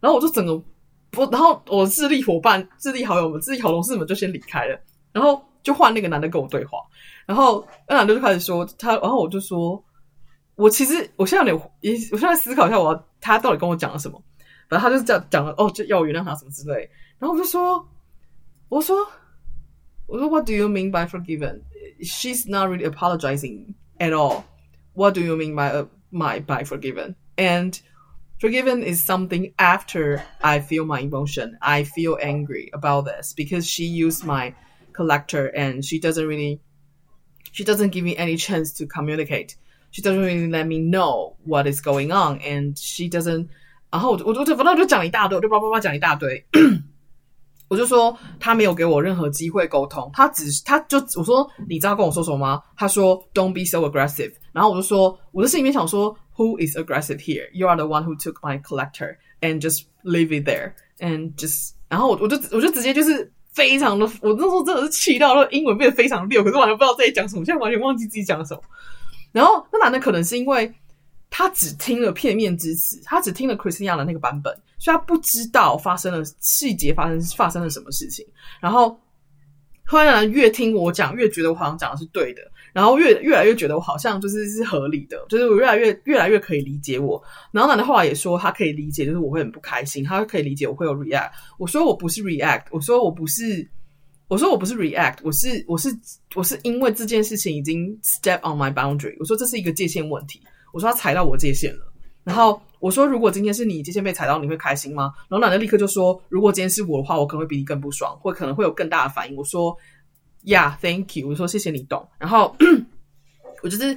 然后我就整个不，然后我智力伙伴、智力好友们、智力好同事们就先离开了，然后。就换那个男的跟我对话，然后那男的就开始说他，然后我就说，我其实我现在有点，我现在思考一下，我要他到底跟我讲了什么？反正他就是这样讲了，哦，就要我原谅他什么之类。然后我就说，我说，我说，What do you mean by forgiven? She's not really apologizing at all. What do you mean by uh, my by forgiven? And forgiven is something after I feel my emotion. I feel angry about this because she used my collector and she doesn't really she doesn't give me any chance to communicate she doesn't really let me know what is going on and she doesn't 然后我我就反正我就讲了一大堆我就叭叭叭讲一大堆我就说他没有给我任何机会沟通他只是他就我说你知道跟我说什么吗他说 don't be so aggressive 然后我就说我的心里面想说 who is aggressive here you are the one who took my collector and just leave it there and just 然后我我就我就直接就是 非常的，我那时候真的是气到，那英文变得非常溜，可是我还不知道自己讲什么，现在完全忘记自己讲什么。然后那男的可能是因为他只听了片面之词，他只听了 Christina 的那个版本，所以他不知道发生了细节发生发生了什么事情。然后后来越听我讲，越觉得我好像讲的是对的。然后越越来越觉得我好像就是是合理的，就是我越来越越来越可以理解我。然后男的后来也说他可以理解，就是我会很不开心，他可以理解我会有 react。我说我不是 react，我说我不是，我说我不是 react，我是我是我是因为这件事情已经 step on my boundary。我说这是一个界限问题，我说他踩到我界限了。然后我说如果今天是你界限被踩到，你会开心吗？然后男的立刻就说，如果今天是我的话，我可能会比你更不爽，或可能会有更大的反应。我说。Yeah，thank you。我说谢谢你懂。然后 我就是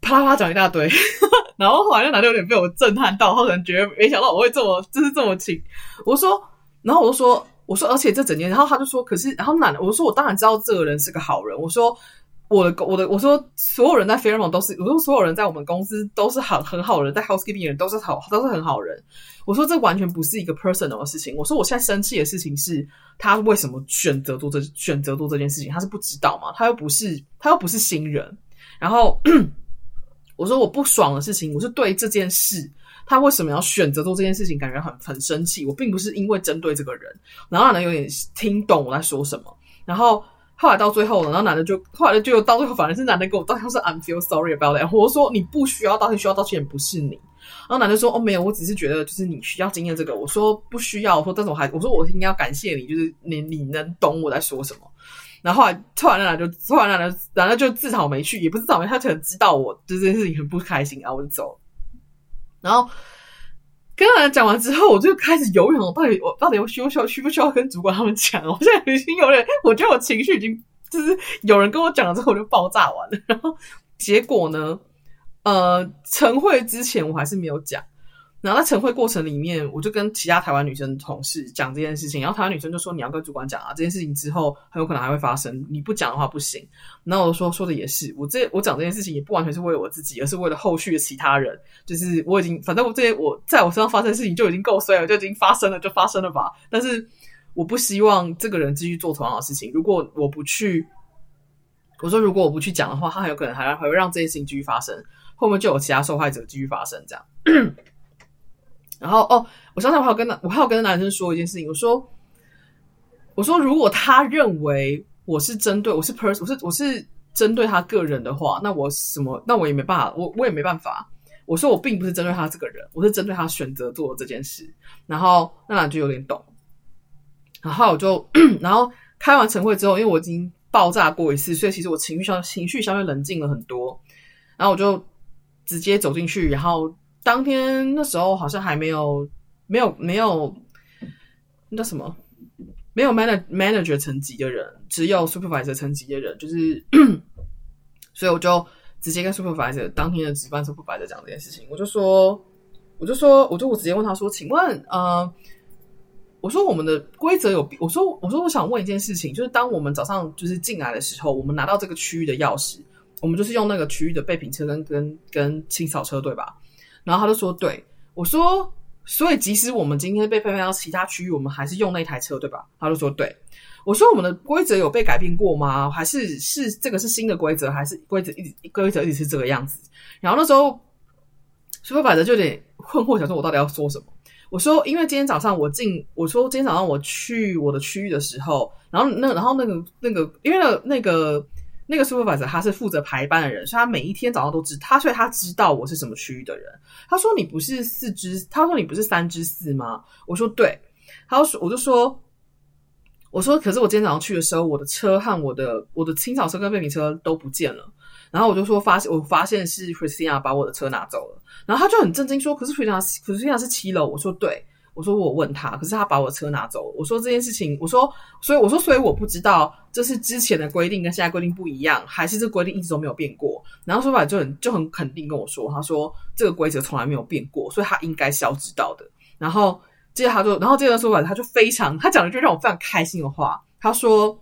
啪啦啪讲一大堆，然后后来那男的有点被我震撼到，他可能觉得没想到我会这么就是这么亲。我说，然后我就说，我说，而且这整件，然后他就说，可是，然后男的，我说我当然知道这个人是个好人。我说。我的我的我说，所有人在 Fairmont 都是我说，所有人在我们公司都是很很好人，在 housekeeping 人都是好都是很好人。我说这完全不是一个 personal 的事情。我说我现在生气的事情是他为什么选择做这选择做这件事情？他是不知道吗？他又不是他又不是新人。然后 我说我不爽的事情，我是对这件事他为什么要选择做这件事情感觉很很生气。我并不是因为针对这个人，然后呢有点听懂我在说什么，然后。后来到最后了，然后男的就后来就到最后，反而是男的跟我道歉，说 I'm feel sorry about that。我说你不需要道歉，需要道歉不是你。然后男的说哦没有，我只是觉得就是你需要经验这个。我说不需要，我说但是我还我说我应该要感谢你，就是你你能懂我在说什么。然后后来突然那男的就突然那男的男的就自讨没趣，也不是自讨没趣，他可能知道我这件事情很不开心啊，我就走。然后。跟他讲完之后，我就开始犹豫，我到底我到底我需不需要需不需要跟主管他们讲？我现在已经有点，我觉得我情绪已经就是有人跟我讲了之后，我就爆炸完了。然后结果呢，呃，晨会之前我还是没有讲。然后在晨会过程里面，我就跟其他台湾女生同事讲这件事情，然后台湾女生就说：“你要跟主管讲啊，这件事情之后很有可能还会发生，你不讲的话不行。”然后我说：“说的也是，我这我讲这件事情也不完全是为了我自己，而是为了后续的其他人。就是我已经，反正我这些我在我身上发生的事情就已经够衰了，就已经发生了，就发生了吧。但是我不希望这个人继续做同样的事情。如果我不去，我说如果我不去讲的话，他很有可能还还会让这件事情继续发生，后面就有其他受害者继续发生这样。”然后哦，我刚才我还有跟男，我还有跟男生说一件事情。我说，我说如果他认为我是针对我是 person，我是我是针对他个人的话，那我什么，那我也没办法，我我也没办法。我说我并不是针对他这个人，我是针对他选择做这件事。然后那男就有点懂。然后我就，然后开完晨会之后，因为我已经爆炸过一次，所以其实我情绪上情绪相对冷静了很多。然后我就直接走进去，然后。当天那时候好像还没有没有没有那什么没有 manager manager 层级的人，只有 supervisor 层级的人，就是 所以我就直接跟 supervisor 当天的值班 supervisor 讲这件事情，我就说我就说我就我直接问他说，请问呃，我说我们的规则有，我说我说我想问一件事情，就是当我们早上就是进来的时候，我们拿到这个区域的钥匙，我们就是用那个区域的备品车跟跟跟清扫车，对吧？然后他就说：“对。”我说：“所以即使我们今天被分配到其他区域，我们还是用那台车，对吧？”他就说：“对。”我说：“我们的规则有被改变过吗？还是是这个是新的规则，还是规则一直规则一直是这个样子？”然后那时候，Supervisor 就有点困惑，想说：“我到底要说什么？”我说：“因为今天早上我进，我说今天早上我去我的区域的时候，然后那然后那个那个，因为那个那个。”那个 supervisor 他是负责排班的人，所以他每一天早上都知他，所以他知道我是什么区域的人。他说：“你不是四只，他说你不是三只四吗？”我说：“对。”他说：“我就说，我说，可是我今天早上去的时候，我的车和我的我的清扫车跟备品车都不见了。然后我就说，发现我发现是 Christina 把我的车拿走了。然后他就很震惊说：‘可是 Christina，Christina 是七楼。’我说：‘对。’我说我问他，可是他把我车拿走。我说这件事情，我说，所以我说，所以我不知道这是之前的规定跟现在规定不一样，还是这规定一直都没有变过。然后说法就很就很肯定跟我说，他说这个规则从来没有变过，所以他应该是要知道的。然后接着他就，然后接着说法他就非常，他讲了一句让我非常开心的话，他说，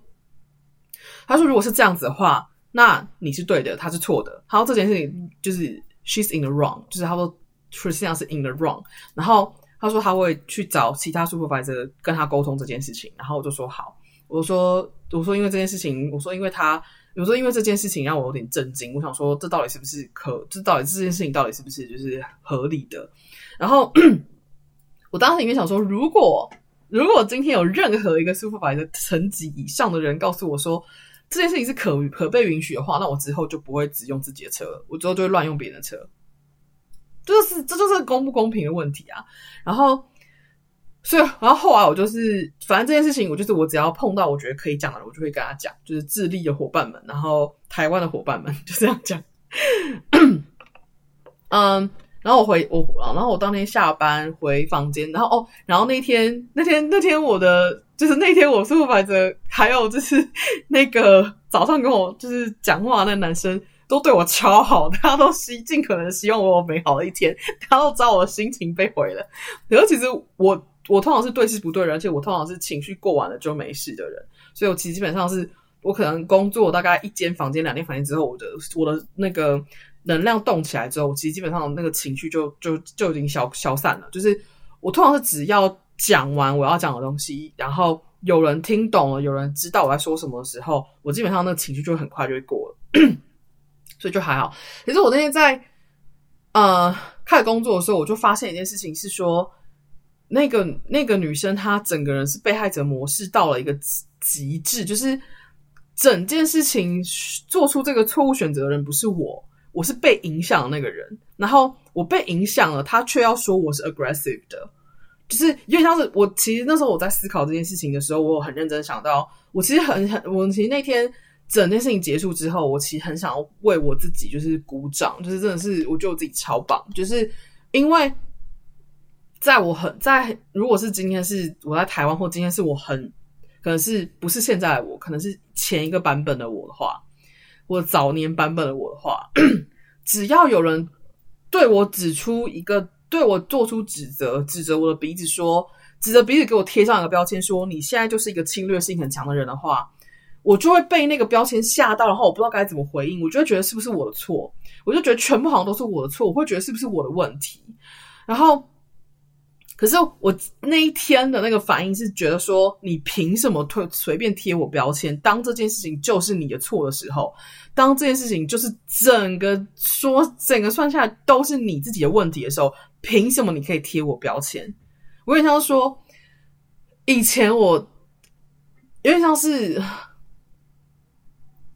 他说如果是这样子的话，那你是对的，他是错的。他说这件事情就是 she's in the wrong，就是他说 Christina 是 in the wrong，然后。他说他会去找其他 supervisor 跟他沟通这件事情，然后我就说好，我说我说因为这件事情，我说因为他有时候因为这件事情让我有点震惊，我想说这到底是不是可？这到底这件事情到底是不是就是合理的？然后 我当时里面想说，如果如果今天有任何一个 supervisor 层级以上的人告诉我说这件事情是可可被允许的话，那我之后就不会只用自己的车，我之后就会乱用别人的车。就是这就是公不公平的问题啊！然后。所以，然后后来我就是，反正这件事情，我就是我只要碰到我觉得可以讲的，我就会跟他讲，就是智利的伙伴们，然后台湾的伙伴们，就这样讲。嗯，然后我回我，然后我当天下班回房间，然后哦，然后那天那天那天我的就是那天我 supervisor，还有就是那个早上跟我就是讲话那男生都对我超好，大家都希尽可能希望我有美好的一天，大家都知道我的心情被毁了。然后其实我。我通常是对事不对人，而且我通常是情绪过完了就没事的人，所以我其实基本上是我可能工作大概一间房间、两间房间之后，我的我的那个能量动起来之后，我其实基本上那个情绪就就就已经消消散了。就是我通常是只要讲完我要讲的东西，然后有人听懂了，有人知道我在说什么的时候，我基本上那个情绪就很快就会过了，所以就还好。可是我那天在呃开始工作的时候，我就发现一件事情是说。那个那个女生，她整个人是被害者模式到了一个极致，就是整件事情做出这个错误选择的人不是我，我是被影响的那个人。然后我被影响了，他却要说我是 aggressive 的，就是因为像是我其实那时候我在思考这件事情的时候，我有很认真想到，我其实很很，我其实那天整件事情结束之后，我其实很想要为我自己就是鼓掌，就是真的是我觉得我自己超棒，就是因为。在我很在，如果是今天是我在台湾，或今天是我很可能是不是现在的我，可能是前一个版本的我的话，我早年版本的我的话，只要有人对我指出一个，对我做出指责，指责我的鼻子说，指着鼻子给我贴上一个标签，说你现在就是一个侵略性很强的人的话，我就会被那个标签吓到，然后我不知道该怎么回应，我就会觉得是不是我的错，我就觉得全部好像都是我的错，我会觉得是不是我的问题，然后。可是我那一天的那个反应是觉得说，你凭什么推随便贴我标签？当这件事情就是你的错的时候，当这件事情就是整个说整个算下来都是你自己的问题的时候，凭什么你可以贴我标签？我有点像说，以前我有点像是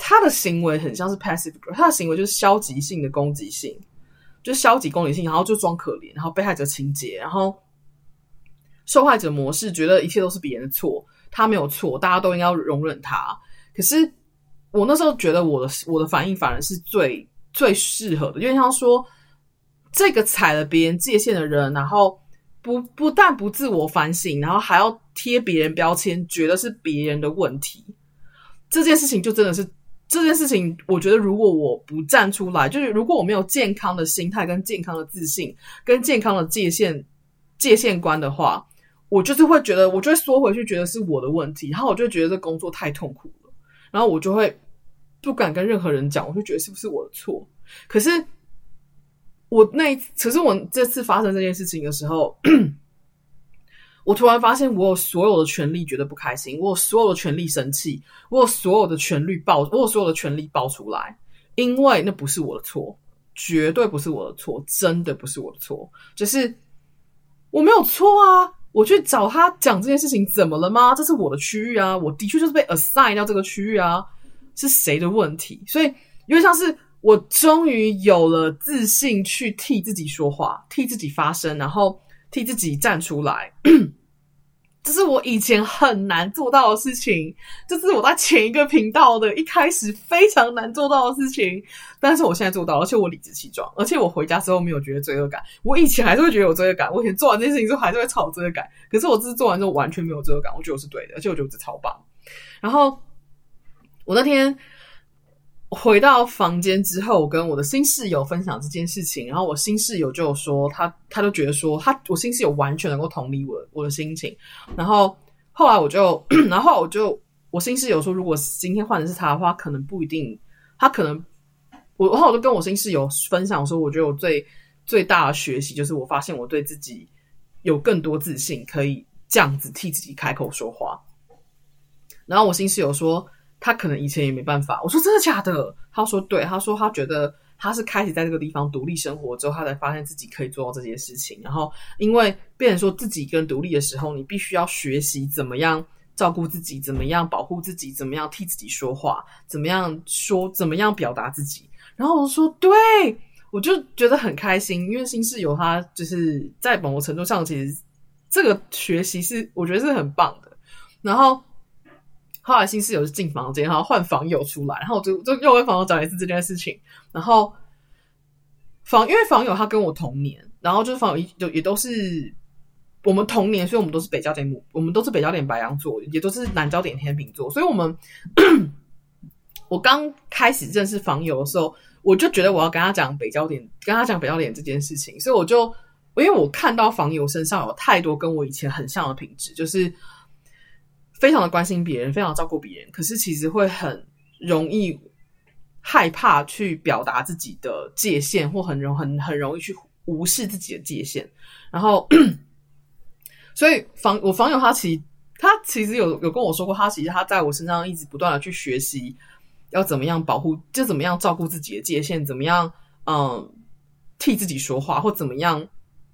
他的行为很像是 passive，他的行为就是消极性的攻击性，就消极攻击性，然后就装可怜，然后被害者情节，然后。受害者模式觉得一切都是别人的错，他没有错，大家都应该要容忍他。可是我那时候觉得我的我的反应反而是最最适合的，因为像说这个踩了别人界限的人，然后不不但不自我反省，然后还要贴别人标签，觉得是别人的问题。这件事情就真的是这件事情，我觉得如果我不站出来，就是如果我没有健康的心态、跟健康的自信、跟健康的界限界限观的话。我就是会觉得，我就会缩回去，觉得是我的问题，然后我就觉得这工作太痛苦了，然后我就会不敢跟任何人讲，我就觉得是不是我的错？可是我那，可是我这次发生这件事情的时候，我突然发现，我有所有的权利觉得不开心，我有所有的权利生气，我有所有的权利爆，我有所有的权利爆出来，因为那不是我的错，绝对不是我的错，真的不是我的错，就是我没有错啊。我去找他讲这件事情怎么了吗？这是我的区域啊，我的确就是被 assign 到这个区域啊，是谁的问题？所以因为像是我终于有了自信去替自己说话，替自己发声，然后替自己站出来。这是我以前很难做到的事情，这是我在前一个频道的一开始非常难做到的事情，但是我现在做到，而且我理直气壮，而且我回家之后没有觉得罪恶感。我以前还是会觉得有罪恶感，我以前做完这件事情之后还是会超罪恶感，可是我这次做完之后完全没有罪恶感，我觉得我是对的，而且我觉得我这超棒。然后我那天。回到房间之后，我跟我的新室友分享这件事情，然后我新室友就说他，他就觉得说他，我新室友完全能够同理我我的心情。然后后来 我就，然后我就，我新室友说，如果今天换的是他的话，可能不一定，他可能，我然后我就跟我新室友分享说，我觉得我最最大的学习就是我发现我对自己有更多自信，可以这样子替自己开口说话。然后我新室友说。他可能以前也没办法。我说真的假的？他说对，他说他觉得他是开始在这个地方独立生活之后，他才发现自己可以做到这件事情。然后因为变成说自己一个人独立的时候，你必须要学习怎么样照顾自己，怎么样保护自己，怎么样替自己说话，怎么样说，怎么样表达自己。然后我说对，我就觉得很开心，因为新室友他就是在某个程度上，其实这个学习是我觉得是很棒的。然后。后来新室友就进房间，然后换房友出来，然后我就就又跟房友讲一次这件事情。然后房因为房友他跟我同年，然后就是房友就也都是我们同年，所以我们都是北交点母，我们都是北交点白羊座，也都是南交点天秤座。所以我们 我刚开始认识房友的时候，我就觉得我要跟他讲北交点，跟他讲北交点这件事情。所以我就因为我看到房友身上有太多跟我以前很像的品质，就是。非常的关心别人，非常照顾别人，可是其实会很容易害怕去表达自己的界限，或很容很很容易去无视自己的界限。然后，所以房我房友他其实他其实有有跟我说过，他其实他在我身上一直不断的去学习要怎么样保护，就怎么样照顾自己的界限，怎么样嗯替自己说话，或怎么样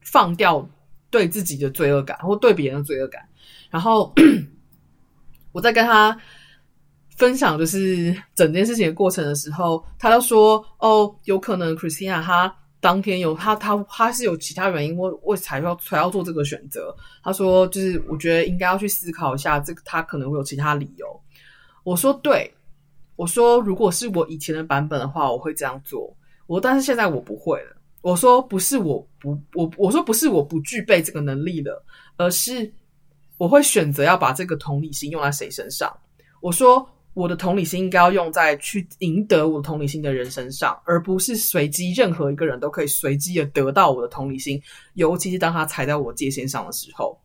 放掉对自己的罪恶感，或对别人的罪恶感，然后。我在跟他分享就是整件事情的过程的时候，他就说：“哦，有可能 Christina 他当天有他他他是有其他原因，为为才要才要做这个选择。”他说：“就是我觉得应该要去思考一下，这个他可能会有其他理由。”我说：“对，我说如果是我以前的版本的话，我会这样做。我但是现在我不会了。我说不是我不我我说不是我不具备这个能力了，而是。”我会选择要把这个同理心用在谁身上？我说，我的同理心应该要用在去赢得我同理心的人身上，而不是随机任何一个人都可以随机的得到我的同理心。尤其是当他踩在我界限上的时候，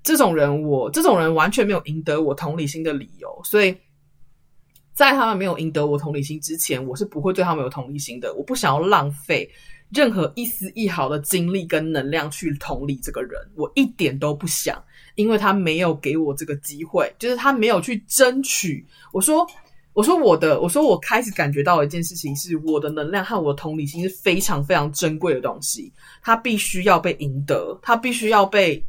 这种人我这种人完全没有赢得我同理心的理由。所以在他们没有赢得我同理心之前，我是不会对他们有同理心的。我不想要浪费任何一丝一毫的精力跟能量去同理这个人，我一点都不想。因为他没有给我这个机会，就是他没有去争取。我说，我说我的，我说我开始感觉到一件事情是，我的能量和我的同理心是非常非常珍贵的东西，它必须要被赢得，它必须要被，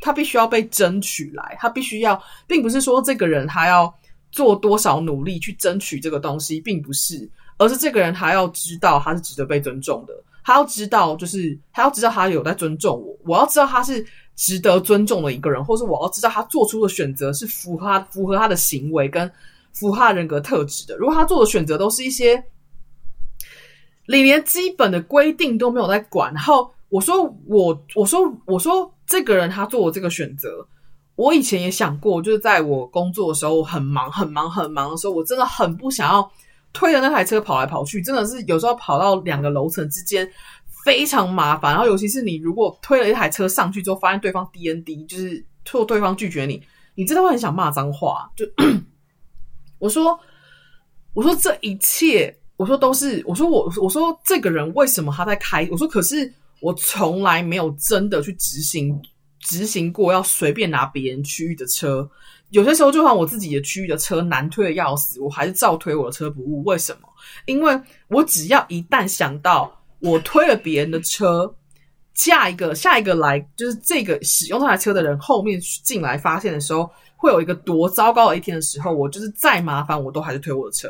它必须要被争取来，它必须要，并不是说这个人他要做多少努力去争取这个东西，并不是，而是这个人他要知道他是值得被尊重的，他要知道，就是他要知道他有在尊重我，我要知道他是。值得尊重的一个人，或是我要知道他做出的选择是符合他符合他的行为跟符合他人格特质的。如果他做的选择都是一些你连基本的规定都没有在管，然后我说我我说我说这个人他做的这个选择，我以前也想过，就是在我工作的时候很忙很忙很忙的时候，我真的很不想要推着那台车跑来跑去，真的是有时候跑到两个楼层之间。非常麻烦，然后尤其是你如果推了一台车上去之后，发现对方 DND，就是或对方拒绝你，你真的会很想骂脏话。就 我说，我说这一切，我说都是，我说我我说这个人为什么他在开？我说可是我从来没有真的去执行执行过要随便拿别人区域的车。有些时候就算我自己的区域的车难推的要死，我还是照推我的车不误。为什么？因为我只要一旦想到。我推了别人的车，下一个下一个来就是这个使用这台车的人后面进来发现的时候，会有一个多糟糕的一天的时候，我就是再麻烦我都还是推我的车。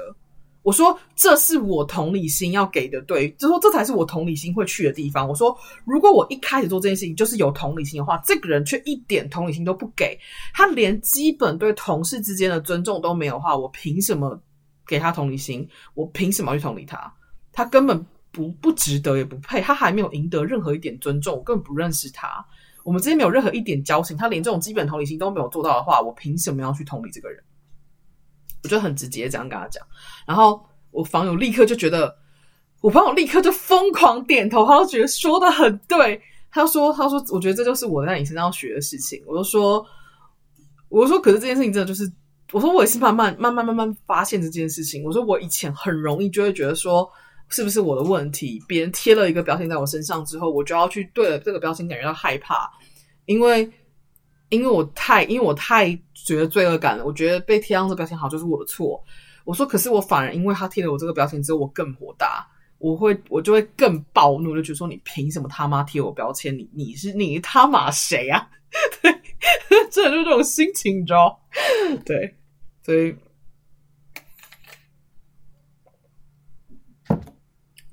我说这是我同理心要给的，对，就说这才是我同理心会去的地方。我说如果我一开始做这件事情就是有同理心的话，这个人却一点同理心都不给，他连基本对同事之间的尊重都没有的话，我凭什么给他同理心？我凭什么去同理他？他根本。不不值得，也不配。他还没有赢得任何一点尊重，我根本不认识他。我们之间没有任何一点交情，他连这种基本同理心都没有做到的话，我凭什么要去同理这个人？我就很直接这样跟他讲。然后我房友立刻就觉得，我朋友立刻就疯狂点头，他就觉得说的很对。他说：“他说，我觉得这就是我在你身上要学的事情。”我就说：“我就说，可是这件事情真的就是，我说我也是慢慢慢慢慢慢发现这件事情。我说我以前很容易就会觉得说。”是不是我的问题？别人贴了一个标签在我身上之后，我就要去对了这个标签感觉到害怕，因为因为我太因为我太觉得罪恶感了，我觉得被贴上这标签好就是我的错。我说，可是我反而因为他贴了我这个标签之后，我更火大，我会我就会更暴怒，就觉得说你凭什么他妈贴我标签？你你是你他妈谁啊？对，真的就是这种心情，你知道？对，所以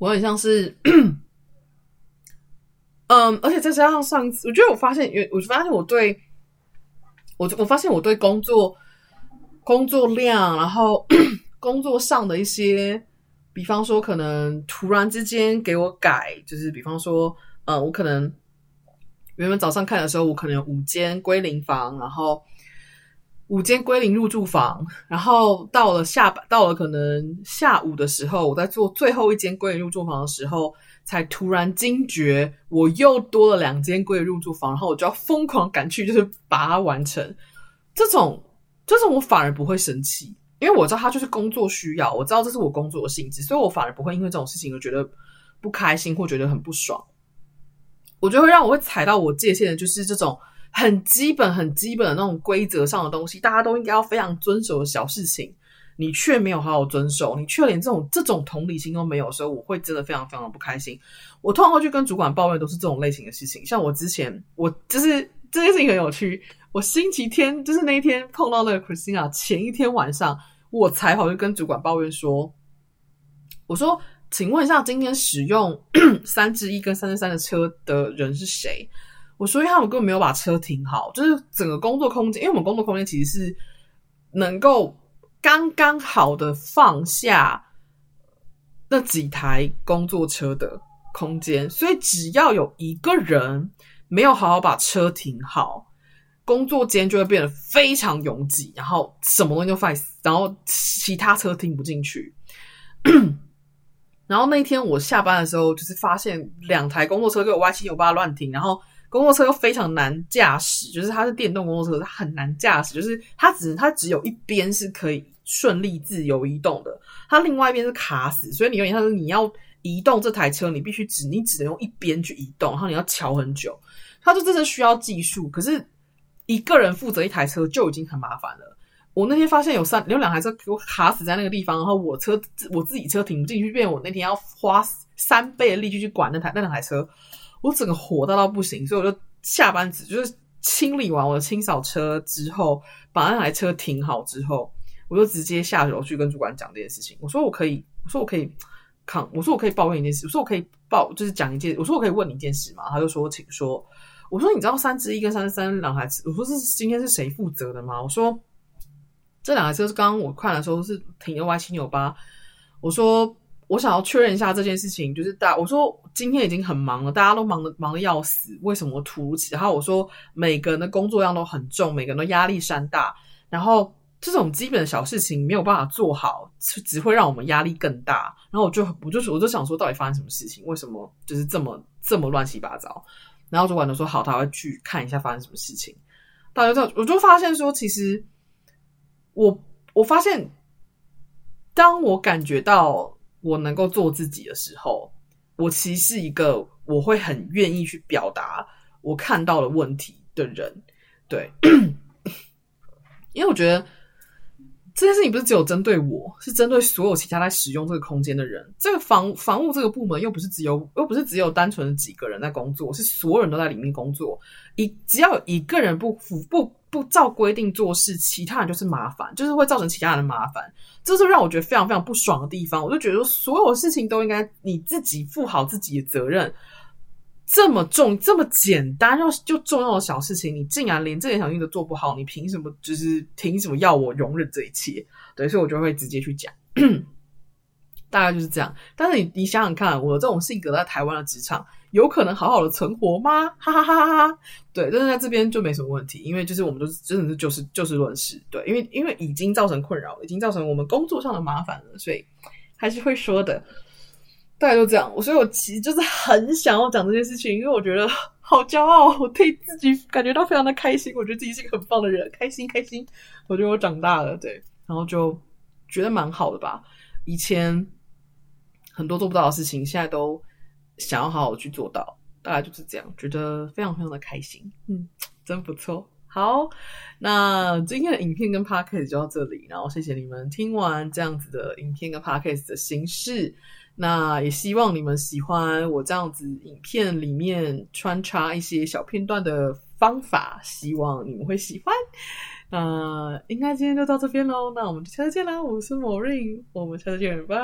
我很像是，嗯，而且再加上上次，我觉得我发现，我发现我对我我发现我对工作工作量，然后。工作上的一些，比方说可能突然之间给我改，就是比方说，呃，我可能原本早上看的时候，我可能有五间归零房，然后五间归零入住房，然后到了下，到了可能下午的时候，我在做最后一间归零入住房的时候，才突然惊觉我又多了两间归零入住房，然后我就要疯狂赶去，就是把它完成。这种，这种我反而不会生气。因为我知道他就是工作需要，我知道这是我工作的性质，所以我反而不会因为这种事情而觉得不开心或觉得很不爽。我觉得会让我会踩到我界限的，就是这种很基本、很基本的那种规则上的东西，大家都应该要非常遵守的小事情，你却没有好好遵守，你却连这种这种同理心都没有的时候，我会真的非常非常的不开心。我通常去跟主管抱怨，都是这种类型的事情。像我之前，我就是这件事情很有趣。我星期天就是那一天碰到那个 Christina，前一天晚上我才跑去跟主管抱怨说：“我说，请问一下，今天使用 三之一跟三之三的车的人是谁？我说，因为他们根本没有把车停好，就是整个工作空间，因为我们工作空间其实是能够刚刚好的放下那几台工作车的空间，所以只要有一个人没有好好把车停好。”工作间就会变得非常拥挤，然后什么东西都坏死，然后其他车停不进去。然后那天我下班的时候，就是发现两台工作车给我歪七扭八乱停，然后工作车又非常难驾驶，就是它是电动工作车，它很难驾驶，就是它只它只有一边是可以顺利自由移动的，它另外一边是卡死，所以你有点像是你要移动这台车，你必须只你只能用一边去移动，然后你要乔很久，它就真的需要技术，可是。一个人负责一台车就已经很麻烦了。我那天发现有三有两台车给我卡死在那个地方，然后我车我自己车停不进去，变我那天要花三倍的力气去管那台那两台车，我整个火大到不行，所以我就下班子就是清理完我的清扫车之后，把那台车停好之后，我就直接下楼去跟主管讲这件事情。我说我可以，我说我可以扛，我说我可以抱怨一件事，我说我可以报就是讲一件，我说我可以问你一件事嘛？他就说请说。我说：“你知道三之一跟三之三两台车，我说是今天是谁负责的吗？”我说：“这两台车是刚刚我看的时候是停的歪七扭八。”我说：“我想要确认一下这件事情，就是大我说今天已经很忙了，大家都忙得忙得要死，为什么突如其来？然后我说每个人的工作量都很重，每个人都压力山大，然后这种基本的小事情没有办法做好，只会让我们压力更大。然后我就我就我就想说，到底发生什么事情？为什么就是这么这么乱七八糟？”然后主管就说：“好，他会去看一下发生什么事情。”大家就我就发现说，其实我我发现，当我感觉到我能够做自己的时候，我其实是一个我会很愿意去表达我看到的问题的人。对，因为我觉得。这件事情不是只有针对我，是针对所有其他在使用这个空间的人。这个房房务这个部门又不是只有，又不是只有单纯的几个人在工作，是所有人都在里面工作。一只要一个人不符不不照规定做事，其他人就是麻烦，就是会造成其他人的麻烦。这是让我觉得非常非常不爽的地方。我就觉得，所有事情都应该你自己负好自己的责任。这么重、这么简单又就重要的小事情，你竟然连这点小事情都做不好，你凭什么？就是凭什么要我容忍这一切？对，所以我就会直接去讲，大概就是这样。但是你你想想看，我这种性格在台湾的职场，有可能好好的存活吗？哈哈哈哈哈！对，但是在这边就没什么问题，因为就是我们都是真的是就事就事论事。对，因为因为已经造成困扰，已经造成我们工作上的麻烦了，所以还是会说的。大概就这样，所以我其实就是很想要讲这件事情，因为我觉得好骄傲，我对自己感觉到非常的开心，我觉得自己是一个很棒的人，开心开心。我觉得我长大了，对，然后就觉得蛮好的吧。以前很多做不到的事情，现在都想要好好去做到，大概就是这样，觉得非常非常的开心。嗯，真不错。好，那今天的影片跟 podcast 就到这里，然后谢谢你们听完这样子的影片跟 podcast 的形式。那也希望你们喜欢我这样子影片里面穿插一些小片段的方法，希望你们会喜欢。那应该今天就到这边喽，那我们就下次见啦！我是 Moreen，我们下次见，拜。